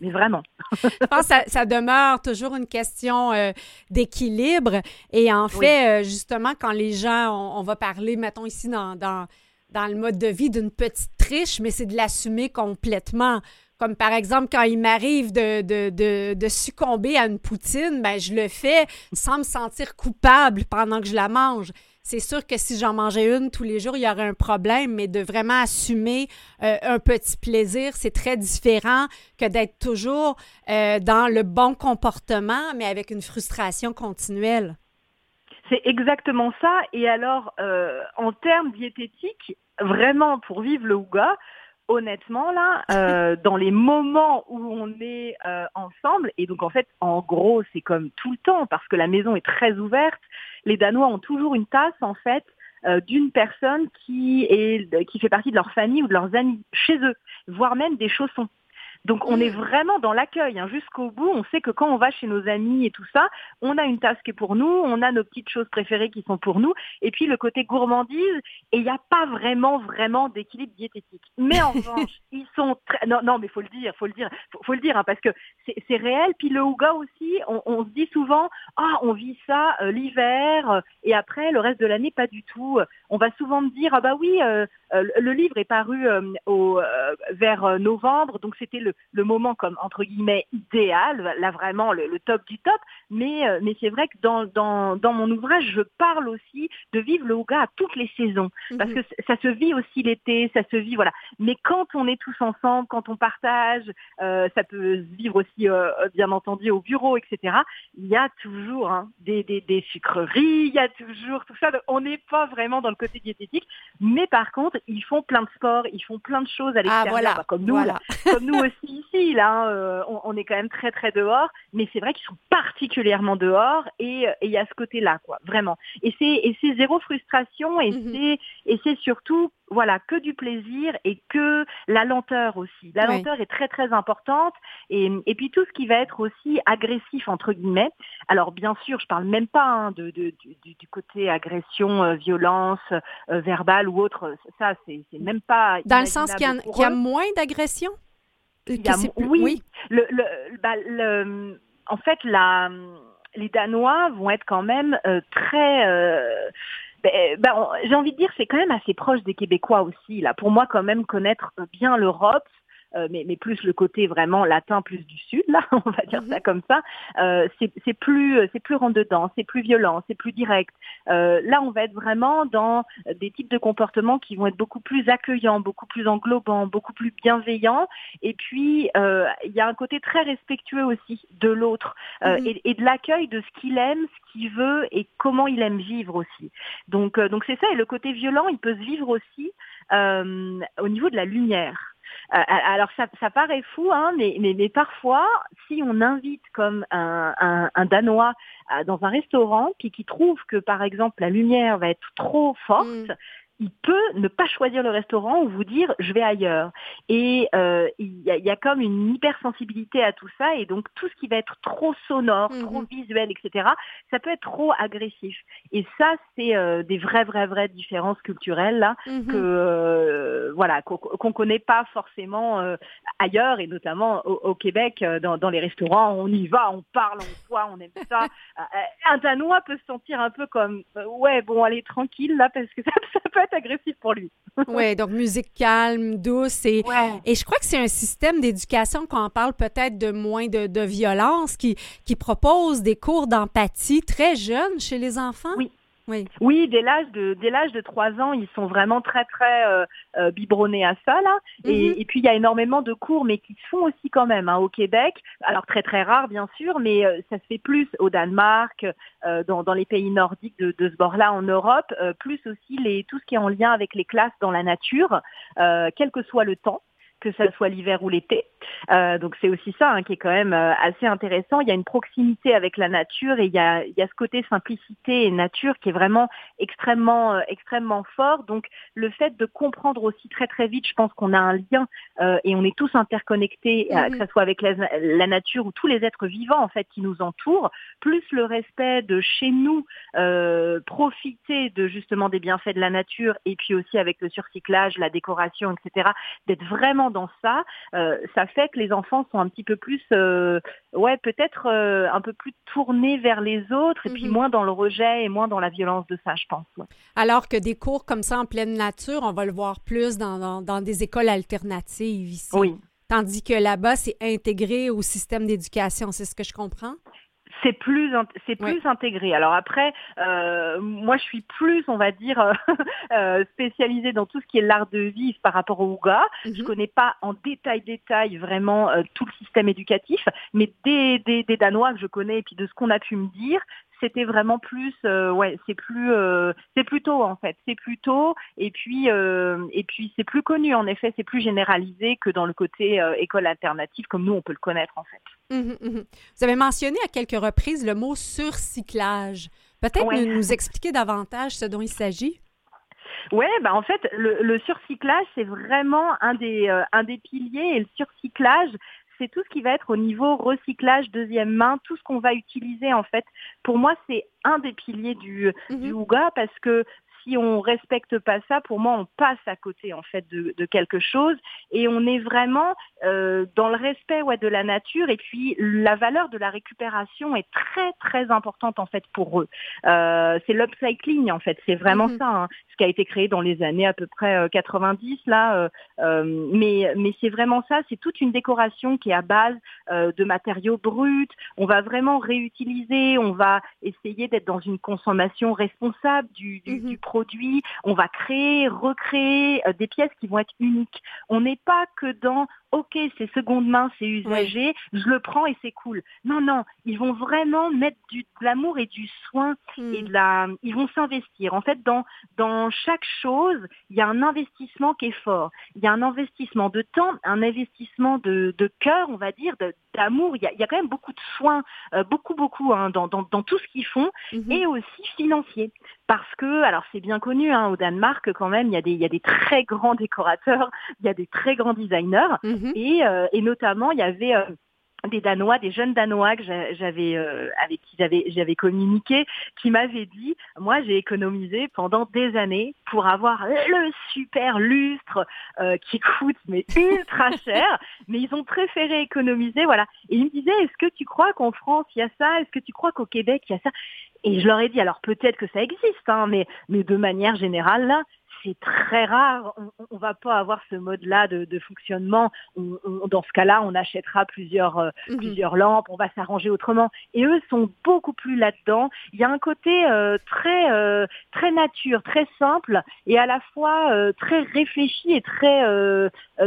Mais vraiment. <laughs> Je pense que ça, demeure toujours une question euh, d'équilibre. Et en fait, euh, justement, quand les gens, on, va parler, mettons ici dans, dans, dans le mode de vie d'une petite triche, mais c'est de l'assumer complètement. Comme par exemple, quand il m'arrive de, succomber à une poutine, ben, je le fais sans me sentir coupable pendant que je la mange. C'est sûr que si j'en mangeais une tous les jours, il y aurait un problème, mais de vraiment assumer euh, un petit plaisir, c'est très différent que d'être toujours euh, dans le bon comportement, mais avec une frustration continuelle. C'est exactement ça. Et alors, euh, en termes diététiques, vraiment, pour vivre le Ouga, honnêtement là, euh, dans les moments où on est euh, ensemble, et donc en fait, en gros, c'est comme tout le temps parce que la maison est très ouverte. Les Danois ont toujours une tasse en fait euh, d'une personne qui est qui fait partie de leur famille ou de leurs amis chez eux, voire même des chaussons. Donc on est mm. vraiment dans l'accueil hein, jusqu'au bout. On sait que quand on va chez nos amis et tout ça, on a une tasse qui est pour nous, on a nos petites choses préférées qui sont pour nous, et puis le côté gourmandise. Et il n'y a pas vraiment vraiment d'équilibre diététique. Mais en <laughs> revanche, ils sont très non non mais faut le dire, faut le dire, faut, le dire hein, parce que c'est réel. Puis le Ouga aussi, on, se dit souvent ah on vit ça euh, l'hiver euh, et après le reste de l'année pas du tout. On va souvent me dire ah bah oui euh, le livre est paru au vers novembre donc c'était le le, moment comme entre guillemets idéal, là vraiment le, top du top, mais, euh, mais c'est vrai que dans, dans, dans, mon ouvrage, je parle aussi de vivre le yoga à toutes les saisons, parce mhm. que ça se vit aussi l'été, ça se vit, voilà. Mais quand on est tous ensemble, quand on partage, euh, ça peut se vivre aussi, euh, bien entendu, au bureau, etc. Il y a toujours hein, des, des, des, sucreries, il y a toujours tout ça. on n'est pas vraiment dans le côté diététique, mais par contre, ils font plein de sports, ils font plein de choses à ah, l'extérieur, bah, comme nous, comme nous <laughs> aussi ici, là, euh, on, est quand même très très dehors, mais c'est vrai qu'ils sont particulièrement dehors et il y a ce côté-là, quoi, vraiment. Et c'est et c'est zéro frustration et mhm. c'est et c'est surtout voilà que du plaisir et que la lenteur aussi. La lenteur est très très importante et, et puis tout ce qui va être aussi agressif entre guillemets. Alors bien sûr, je parle même pas hein, de, du, du, côté agression, euh, violence euh, verbale ou autre. Ça c'est même pas. Dans le sens qu'il y, y, a moins d'agression? Oui, Le, bah, le, en fait, la, les Danois vont être quand même euh, très... Euh, ben, ben, j'ai envie de dire, c'est quand même assez proche des Québécois aussi. Là, pour moi, quand même connaître bien l'Europe, euh, mais, mais, plus le côté vraiment latin, plus du sud, là, <laughs> on va dire ça mhm. comme ça. Euh, c'est plus, c'est plus rentre dedans, c'est plus violent, c'est plus direct. Euh, là, on va être vraiment dans des types de comportements qui vont être beaucoup plus accueillants, beaucoup plus englobants, beaucoup plus bienveillants. Et puis, il y a un côté très respectueux aussi de l'autre mhm. et, et, de l'accueil de ce qu'il aime, ce qu'il veut et comment il aime vivre aussi. Donc, donc c'est ça. Et le côté violent, il peut se vivre aussi au niveau de la lumière. Euh, alors ça, ça, paraît fou, hein, mais, mais, parfois, si on invite comme un, un, un Danois euh, dans un restaurant, puis qui trouve que par exemple la lumière va être trop forte, mm. Il peut ne pas choisir le restaurant ou vous dire je vais ailleurs. Et euh, il, y a, il, y a, comme une hypersensibilité à tout ça et donc tout ce qui va être trop sonore, mhm. trop visuel, etc., ça peut être trop agressif. Et ça, c'est euh, des vraies, vraies, vraies différences culturelles là mhm. que euh, voilà qu'on connaît pas forcément euh, ailleurs et notamment au, au Québec dans, dans, les restaurants. On y va, on parle, on voit, on aime ça. <laughs> un Danois peut se sentir un peu comme ouais bon allez tranquille là parce que <laughs> ça, ça peut être agressif pour lui. <laughs> oui, donc musique calme, douce. Et, et je crois que c'est un système d'éducation, quand on parle peut-être de moins de, de violence, qui, qui propose des cours d'empathie très jeunes chez les enfants. Oui. Oui, oui dès l'âge de dès l'âge de 3 ans, ils sont vraiment très très euh, euh, biberonnés à ça là. et, mhm. et, puis il y a énormément de cours, mais qui se font aussi quand même hein, au Québec. Alors très très rare bien sûr, mais euh, ça se fait plus au Danemark, dans, dans les pays nordiques de, de ce bord-là en Europe, plus aussi les tout ce qui est en lien avec les classes dans la nature, quel que soit le temps que ce soit l'hiver ou l'été. Euh, donc c'est aussi ça hein, qui est quand même euh, assez intéressant. Il y a une proximité avec la nature et il y a, il y a ce côté simplicité et nature qui est vraiment extrêmement euh, extrêmement fort. Donc le fait de comprendre aussi très très vite, je pense qu'on a un lien et on est tous interconnectés, mm-hmm. que ce soit avec la, la, nature ou tous les êtres vivants en fait qui nous entourent, plus le respect de chez nous, profiter de justement des bienfaits de la nature et puis aussi avec le surcyclage, la décoration, etc. D'être vraiment dans ça, ça fait que les enfants sont un petit peu plus, euh, ouais, peut-être euh, un peu plus tournés vers les autres et puis mhm. moins dans le rejet et moins dans la violence de ça, je pense. Alors que des cours comme ça en pleine nature, on va le voir plus dans, dans, des écoles alternatives ici. Oui. Tandis que là-bas, c'est intégré au système d'éducation, c'est ce que je comprends? C'est plus c'est plus intégré. Alors après, euh, moi je suis plus, on va dire, euh, <laughs> euh, spécialisée dans tout ce qui est l'art de vivre par rapport au Ouga. Je mhm. connais pas en détail détail vraiment tout le système éducatif, mais des, des, des Danois que je connais et puis de ce qu'on a pu me dire, c'était vraiment plus euh, ouais c'est plus euh, c'est plutôt en fait c'est plutôt et puis euh, et puis c'est plus connu en effet c'est plus généralisé que dans le côté école alternative comme nous on peut le connaître en fait. Mmh mmh Vous avez mentionné à quelques reprises le mot surcyclage. Peut-être nous, <laughs> expliquer davantage ce dont il s'agit? Ouais, bah en fait, le, le surcyclage, c'est vraiment un des, un des piliers. Et le surcyclage, c'est tout ce qui va être au niveau recyclage deuxième main, tout ce qu'on va utiliser en fait. Pour moi, c'est un des piliers du, mhm. du Ouga parce que si on respecte pas ça, pour moi, on passe à côté en fait de, de quelque chose et on est vraiment euh, dans le respect ouais, de la nature et puis la valeur de la récupération est très très importante en fait pour eux. Euh, c'est l'upcycling en fait, c'est vraiment mhm. ça, hein, ce qui a été créé dans les années à peu près 90 euh, là. Euh, euh, mais mais c'est vraiment ça, c'est toute une décoration qui est à base de matériaux bruts. On va vraiment réutiliser, on va essayer d'être dans une consommation responsable du, du, mhm. du produits, on va créer, recréer euh, des pièces qui vont être uniques. On n'est pas que dans ok, c'est seconde main, c'est usagé, je le prends et c'est cool. Non, non, ils vont vraiment mettre du, de l'amour et du soin et hmm. de la, ils vont s'investir. En fait, dans, dans chaque chose, il y a un investissement qui est fort. Il y a un investissement de temps, un investissement de, de cœur, on va dire, d'amour. Il y a, il y a quand même beaucoup de soins, euh, beaucoup, beaucoup hein, dans, dans, dans, tout ce qu'ils font mhm. et aussi financier. Parce que, alors c'est bien connu, hein, au Danemark quand même, il y, a des, il y a des très grands décorateurs, il y a des très grands designers. Mhm. Mhm. Et, euh, et notamment, il y avait euh, des Danois, des jeunes Danois que j'avais euh, avec qui j'avais j'avais communiqué, qui m'avaient dit, moi j'ai économisé pendant des années pour avoir le super lustre qui coûte mais <laughs> ultra cher, mais ils ont préféré économiser, voilà. Et ils me disaient, est-ce que tu crois qu'en France il y a ça? Est-ce que tu crois qu'au Québec il y a ça? Et je leur ai dit, alors peut-être que ça existe, hein, mais mais de manière générale là, c'est très rare. On, ne va pas avoir ce mode-là de, fonctionnement. dans ce cas-là, on achètera plusieurs euh, mhm. plusieurs lampes. On va s'arranger autrement. Et eux sont beaucoup plus là-dedans. Il y a un côté euh, très euh, très nature, très simple et à la fois très réfléchi et très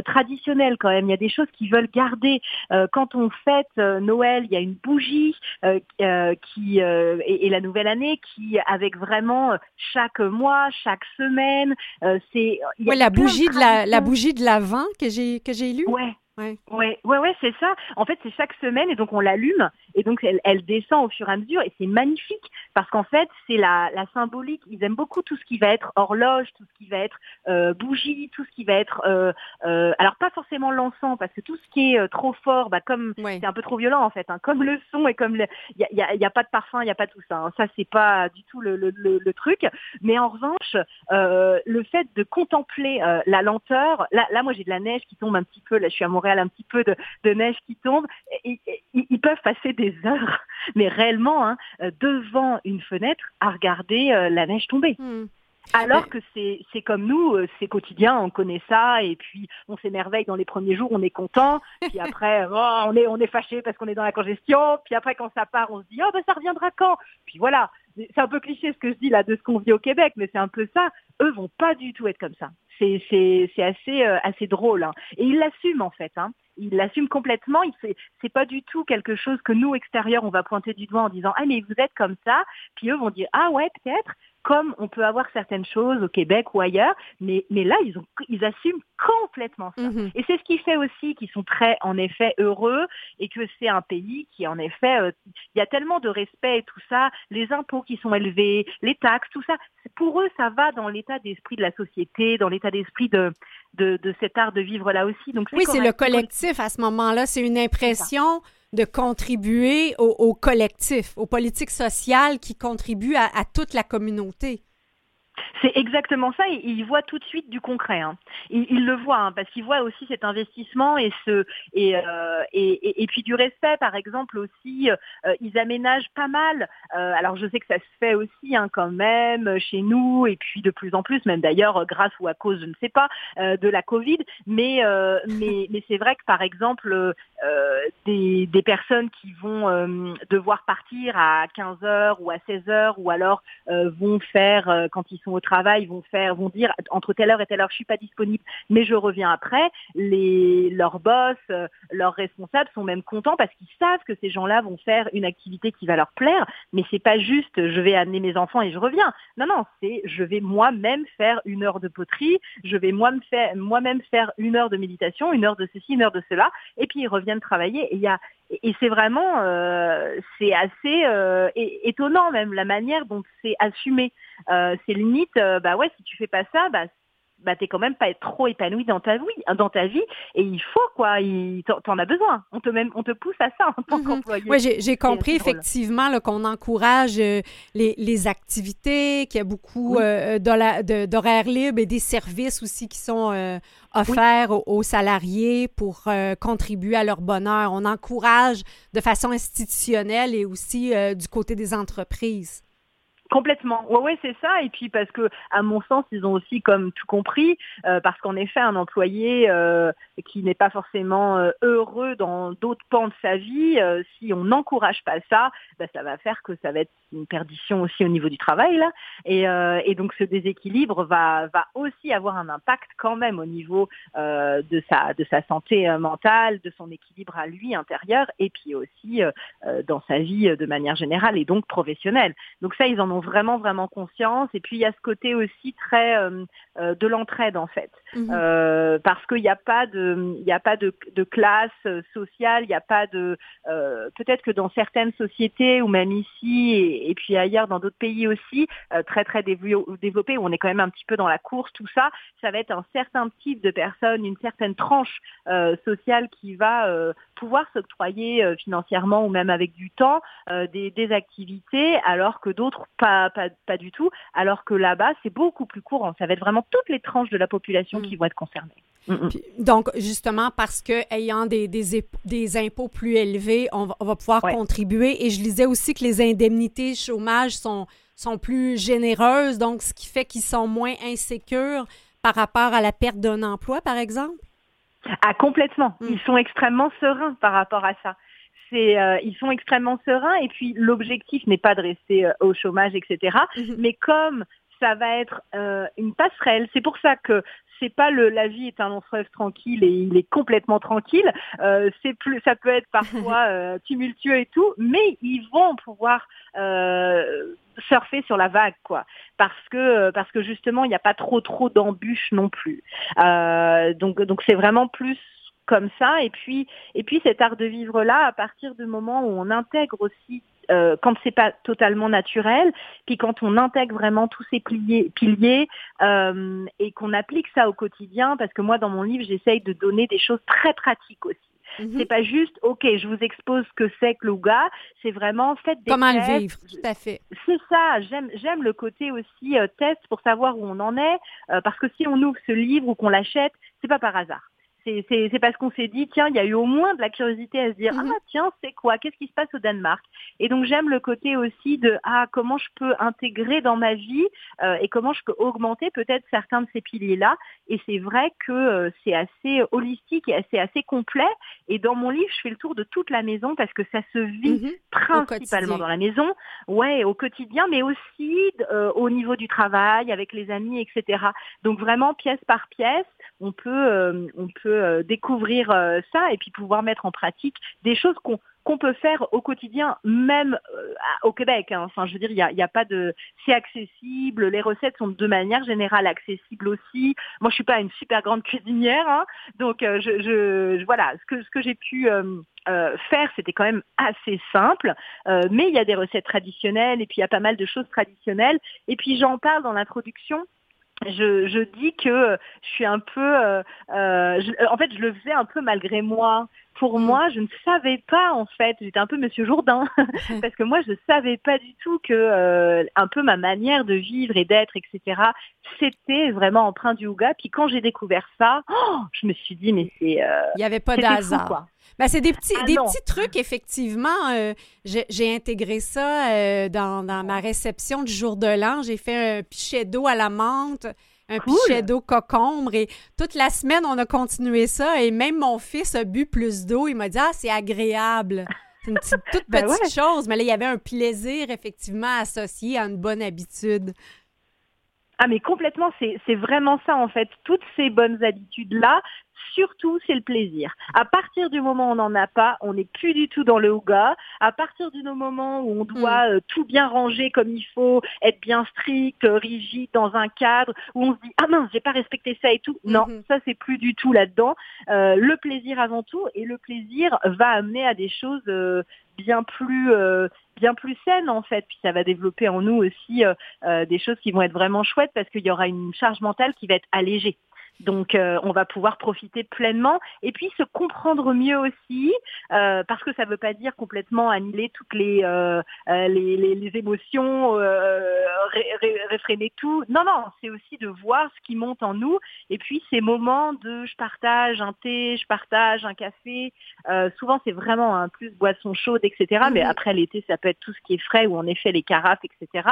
traditionnel quand même. Il y a des choses qu'ils veulent garder. quand on fête Noël, il y a une bougie qui et, la nouvelle année qui avec vraiment chaque mois, chaque semaine, euh, c'est la bougie de la, la bougie de l'avant que j'ai que j'ai lu. Ouais. Ouais, ouais, ouais, c'est ça. En fait, c'est chaque semaine et donc on l'allume et donc elle, elle, descend au fur et à mesure et c'est magnifique parce qu'en fait c'est la, la, symbolique. Ils aiment beaucoup tout ce qui va être horloge, tout ce qui va être euh, bougie, tout ce qui va être euh, euh, alors pas forcément l'encens parce que tout ce qui est euh, trop fort, bah comme c'est un peu trop violent en fait, hein, comme le son et comme il y a, y, a, y a, pas de parfum, il y a pas tout ça. Hein. Ça c'est pas du tout le, le, le, truc. Mais en revanche, euh, le fait de contempler la lenteur, là, là moi j'ai de la neige qui tombe un petit peu. Là je suis à un petit peu de, neige qui tombe, ils, peuvent passer des heures, mais réellement, hein, euh, devant une fenêtre, à regarder euh, la neige tomber. Hmm. Alors que c'est comme nous, euh, c'est quotidien, on connaît ça et puis on s'émerveille dans les premiers jours, on est content, puis après <laughs> oh, on est on est fâché parce qu'on est dans la congestion, puis après quand ça part, on se dit oh ben ça reviendra quand? Puis voilà, c'est un peu cliché ce que je dis là de ce qu'on vit au Québec, mais c'est un peu ça. Eux vont pas du tout être comme ça c'est c'est assez euh, assez drôle hein. et il l'assume en fait hein. Il l'assume complètement il c'est pas du tout quelque chose que nous extérieurs on va pointer du doigt en disant ah mais vous êtes comme ça puis eux vont dire ah ouais peut-être comme on peut avoir certaines choses au Québec ou ailleurs, mais, mais là, ils, ont, ils assument complètement ça. Mhm. Et c'est ce qui fait aussi qu'ils sont très, en effet, heureux et que c'est un pays qui, en effet, euh, il y a tellement de respect et tout ça, les impôts qui sont élevés, les taxes, tout ça, pour eux, ça va dans l'état d'esprit de la société, dans l'état d'esprit de, de, de, cet art de vivre là aussi. Donc, oui, c'est le collectif à ce moment-là. C'est une impression de contribuer au, collectif, aux politiques sociales qui contribuent à toute la communauté. C'est exactement ça, et il voit tout de suite du concret. Hein. Le voit, hein, parce qu'il voit aussi cet investissement et, ce, et, euh, et, puis du respect, par exemple aussi, euh, ils aménagent pas mal. Euh, alors je sais que ça se fait aussi hein, quand même chez nous, et puis de plus en plus, même d'ailleurs grâce ou à cause, je ne sais pas, de la Covid, mais, mais, mais c'est vrai que par exemple, des, des personnes qui vont devoir partir à 15 heures ou à 16 heures, ou alors vont faire, quand ils sont au travail vont faire, vont dire entre telle heure et telle heure, je suis pas disponible, mais je reviens après. Les, leurs boss, euh, leurs responsables sont même contents parce qu'ils savent que ces gens-là vont faire une activité qui va leur plaire. Mais c'est pas juste, je vais amener mes enfants et je reviens. Non, non, c'est je vais moi-même faire une heure de poterie, je vais moi-même faire, moi-même faire une heure de méditation, une heure de ceci, une heure de cela, et puis ils reviennent travailler. Et il et c'est vraiment, euh, c'est assez euh, étonnant même la manière dont c'est assumé. Euh, c'est limite, euh, bah ouais, si tu fais pas ça, bah bah t'es quand même pas trop épanoui dans ta vie, dans ta vie, et il faut quoi, t'en as besoin. On te même, on te pousse à ça en tant mhm. qu'employé. Oui, j'ai compris effectivement qu'on encourage les, les, activités, qu'il y a beaucoup d'horaires libres et des services aussi qui sont offert aux, salariés pour euh, contribuer à leur bonheur. On encourage de façon institutionnelle et aussi euh, du côté des entreprises. Complètement. Ouais, ouais, c'est ça. Et puis parce que, à mon sens, ils ont aussi comme tout compris, euh, parce qu'en effet, un employé euh, qui n'est pas forcément euh, heureux dans d'autres pans de sa vie, si on n'encourage pas ça, bah, ça va faire que ça va être une perdition aussi au niveau du travail là. Et, et donc ce déséquilibre va va aussi avoir un impact quand même au niveau de sa de sa santé mentale, de son équilibre à lui intérieur, et puis aussi dans sa vie de manière générale et donc professionnelle. Donc ça, ils en ont vraiment vraiment conscience. Et puis il y a ce côté aussi très euh, euh, de l'entraide en fait, mhm. euh, parce qu'il n'y a pas de il a pas de, de classe sociale, il n'y a pas de peut-être que dans certaines sociétés ou même ici et, puis ailleurs dans d'autres pays aussi très très développés où on est quand même un petit peu dans la course tout ça, ça va être un certain type de personnes, une certaine tranche sociale qui va pouvoir s'octroyer financièrement ou même avec du temps des, des activités alors que d'autres pas pas, du tout, alors que là-bas, c'est beaucoup plus courant. Ça va être vraiment toutes les tranches de la population qui mm. vont être concernées. Mm, mm. donc, justement, parce que ayant des, des, impôts plus élevés, on va, pouvoir contribuer. Et je lisais aussi que les indemnités chômage sont, sont plus généreuses, donc ce qui fait qu'ils sont moins insécures par rapport à la perte d'un emploi, par exemple? Ah, complètement. Ils sont extrêmement sereins par rapport à ça c'est euh, ils sont extrêmement sereins et puis l'objectif n'est pas de rester euh, au chômage, etc. Mhm. Mais comme ça va être euh, une passerelle, c'est pour ça que c'est pas le la vie est un long fleuve tranquille et il est complètement tranquille. c'est plus, ça peut être parfois <laughs> tumultueux et tout, mais ils vont pouvoir surfer sur la vague, quoi, parce que parce que justement il n'y a pas trop trop d'embûches non plus. donc donc c'est vraiment plus comme ça. Et puis, et puis cet art de vivre là, à partir du moment où on intègre aussi euh, quand c'est pas totalement naturel, puis quand on intègre vraiment tous ces piliers, piliers euh, et qu'on applique ça au quotidien, parce que moi dans mon livre j'essaye de donner des choses très pratiques aussi. Mhm. C'est pas juste, ok, je vous expose ce que c'est que l'ouga, c'est vraiment faites des Comment le vivre, tout à fait. C'est ça, j'aime j'aime le côté aussi euh, test pour savoir où on en est, euh, parce que si on ouvre ce livre ou qu'on l'achète, c'est pas par hasard c'est parce qu'on s'est dit, tiens, il y a eu au moins de la curiosité à se dire, mhm. ah tiens, c'est quoi? Qu'est-ce qui se passe au Danemark? Et donc j'aime le côté aussi de, ah, comment je peux intégrer dans ma vie euh, et comment je peux augmenter peut-être certains de ces piliers-là. Et c'est vrai que euh, c'est assez holistique et c'est assez complet. Et dans mon livre, je fais le tour de toute la maison parce que ça se vit mhm. principalement dans la maison, ouais, au quotidien, mais aussi euh, au niveau du travail, avec les amis, etc. Donc vraiment pièce par pièce, on peut, on peut euh, découvrir euh, ça et puis pouvoir mettre en pratique des choses qu'on qu'on peut faire au quotidien, même euh, au Québec. Hein. Enfin, je veux dire, il n'y a, a, pas de, c'est accessible. Les recettes sont de manière générale accessibles aussi. Moi, je suis pas une super grande cuisinière, hein. donc je, voilà, ce que j'ai pu faire, c'était quand même assez simple. mais il y a des recettes traditionnelles et puis il y a pas mal de choses traditionnelles. Et puis j'en parle dans l'introduction je, je, dis que je suis un peu, euh, euh en fait, je le faisais un peu malgré moi. Pour mm. moi, je ne savais pas en fait. J'étais un peu Monsieur Jourdain <laughs> parce que moi, je ne savais pas du tout que euh, un peu ma manière de vivre et d'être, etc. C'était vraiment empreint du yoga. Puis quand j'ai découvert ça, oh, je me suis dit mais c'est. Euh, Il n'y avait pas d'hasard. Ben, c'est des petits, ah des petits trucs, effectivement. Euh, j'ai intégré ça dans, dans, ma réception du jour de l'an. J'ai fait un pichet d'eau à la menthe, un pichet d'eau cocombre. Et toute la semaine, on a continué ça. Et même mon fils a bu plus d'eau. Il m'a dit Ah, c'est agréable. C'est une petite, toute <laughs> ben petite chose. Mais là, il y avait un plaisir, effectivement, associé à une bonne habitude. Ah mais complètement, c'est vraiment ça en fait. Toutes ces bonnes habitudes-là, surtout, c'est le plaisir. À partir du moment où on n'en a pas, on n'est plus du tout dans le yoga. À partir du moment où on doit mm. euh, tout bien ranger comme il faut, être bien strict, euh, rigide dans un cadre, où on se dit ah mince, j'ai pas respecté ça et tout. Non, mm-hmm. ça c'est plus du tout là-dedans. Euh, le plaisir avant tout, et le plaisir va amener à des choses bien plus bien plus saines en fait. Puis ça va développer en nous aussi des choses qui vont être vraiment chouettes parce qu'il y aura une charge mentale qui va être allégée. Donc euh, on va pouvoir profiter pleinement et puis se comprendre mieux aussi, euh, parce que ça ne veut pas dire complètement annihiler toutes les, euh, les, les, émotions, réfréner tout. Non, non, c'est aussi de voir ce qui monte en nous et puis ces moments de je partage un thé, je partage un café. souvent c'est vraiment un plus boisson chaude, etc. Mais mhm. après l'été ça peut être tout ce qui est frais ou en effet les carafes, etc.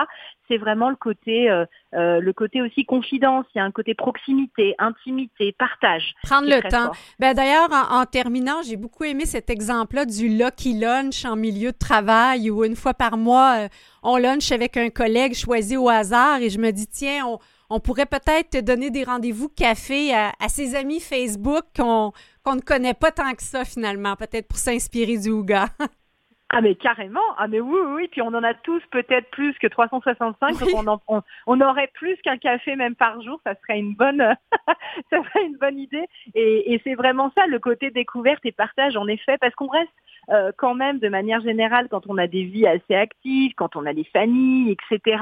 C'est vraiment le côté, le côté aussi confidence, il y a un côté proximité, intimité, partage. Prendre le temps. Ben, D'ailleurs, en, terminant, j'ai beaucoup aimé cet exemple-là du lucky lunch en milieu de travail où une fois par mois, euh, on lunch avec un collègue choisi au hasard et je me dis, tiens, on, pourrait peut-être donner des rendez-vous café à, ses amis Facebook qu'on ne connaît pas tant que ça finalement, peut-être pour s'inspirer du Ouga. <laughs> Ah mais carrément, ah mais oui, oui, puis on en a tous peut-être plus que 365, donc on, on, aurait plus qu'un café même par jour, ça serait une bonne, <laughs> ça serait une bonne idée. Et, et c'est vraiment ça, le côté découverte et partage en effet, parce qu'on reste euh, quand même de manière générale quand on a des vies assez actives, quand on a des familles, etc.,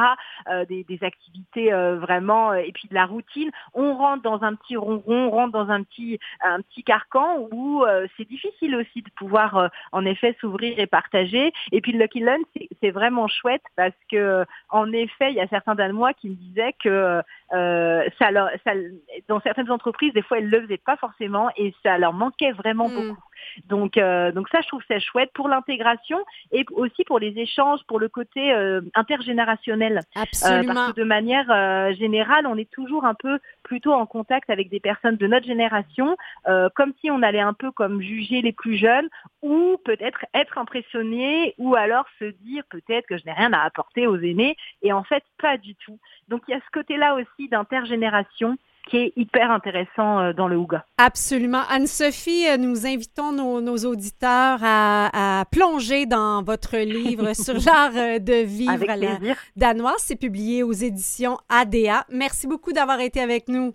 euh, des, des, activités euh, vraiment et puis de la routine, on rentre dans un petit ronron, on rentre dans un petit un petit carcan où c'est difficile aussi de pouvoir en effet s'ouvrir et partager. Et puis le Lucky Lunch, c'est vraiment chouette parce que en effet, il y a certains Danois qui me disaient que ça, leur, ça, dans certaines entreprises, des fois, elles le faisaient pas forcément et ça leur manquait vraiment mmh. beaucoup. Donc, euh, donc ça, je trouve c'est chouette pour l'intégration et aussi pour les échanges, pour le côté euh, intergénérationnel. Absolument. Euh, parce que de manière générale, on est toujours un peu plutôt en contact avec des personnes de notre génération, comme si on allait un peu comme juger les plus jeunes ou peut-être être impressionné ou alors se dire peut-être que je n'ai rien à apporter aux aînés et en fait pas du tout. Donc il y a ce côté-là aussi d'intergénération qui est hyper intéressant euh, dans le Ouga. Absolument. Anne-Sophie, euh, nous invitons nos, auditeurs à, plonger dans votre livre <laughs> sur l'art euh, de vivre à la danoise. C'est publié aux éditions ADA. Merci beaucoup d'avoir été avec nous.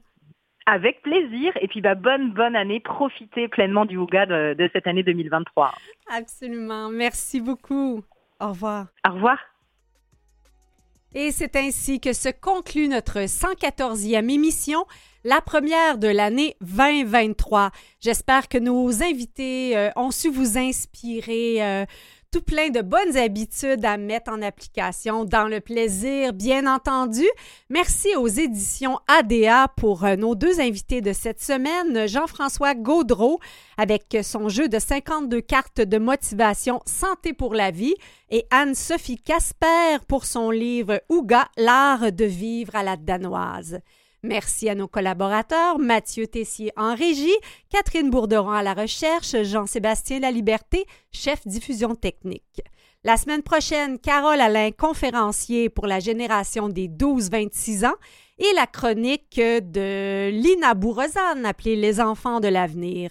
Avec plaisir. Et puis, bah, bonne, bonne année. Profitez pleinement du de, de cette année 2023. Absolument. Merci beaucoup. Au revoir. Au revoir. Et c'est ainsi que se conclut notre 114e émission, la première de l'année 2023. J'espère que nos invités euh, ont su vous inspirer. Euh, tout plein de bonnes habitudes à mettre en application dans le plaisir, bien entendu. Merci aux éditions ADA pour euh, nos deux invités de cette semaine, Jean-François Gaudreau avec son jeu de 52 cartes de motivation Santé pour la vie et Anne-Sophie Casper pour son livre Ouga, l'art de vivre à la danoise. Merci à nos collaborateurs, Mathieu Tessier en régie, Catherine Bourderon à la recherche, Jean-Sébastien Laliberté, chef diffusion technique. La semaine prochaine, Carole Alain, conférencier pour la génération des 12-26 ans, et la chronique de Lina Bourrezane, appelée Les enfants de l'avenir.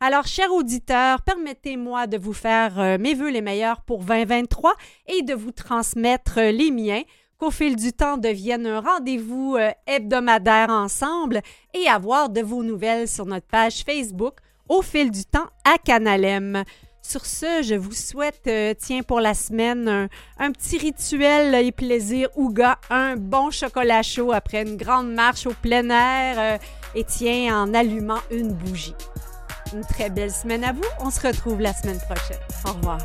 Alors, chers auditeurs, permettez-moi de vous faire euh, mes voeux les meilleurs pour 2023 et de vous transmettre les miens qu'au fil du temps devienne un rendez-vous euh, hebdomadaire ensemble et avoir de vos nouvelles sur notre page Facebook au fil du temps à Canalem. Sur ce, je vous souhaite, euh, tiens, pour la semaine, un, petit rituel et plaisir Ouga, un bon chocolat chaud après une grande marche au plein air euh, et tiens, en allumant une bougie. Une très belle semaine à vous. On se retrouve la semaine prochaine. Au revoir.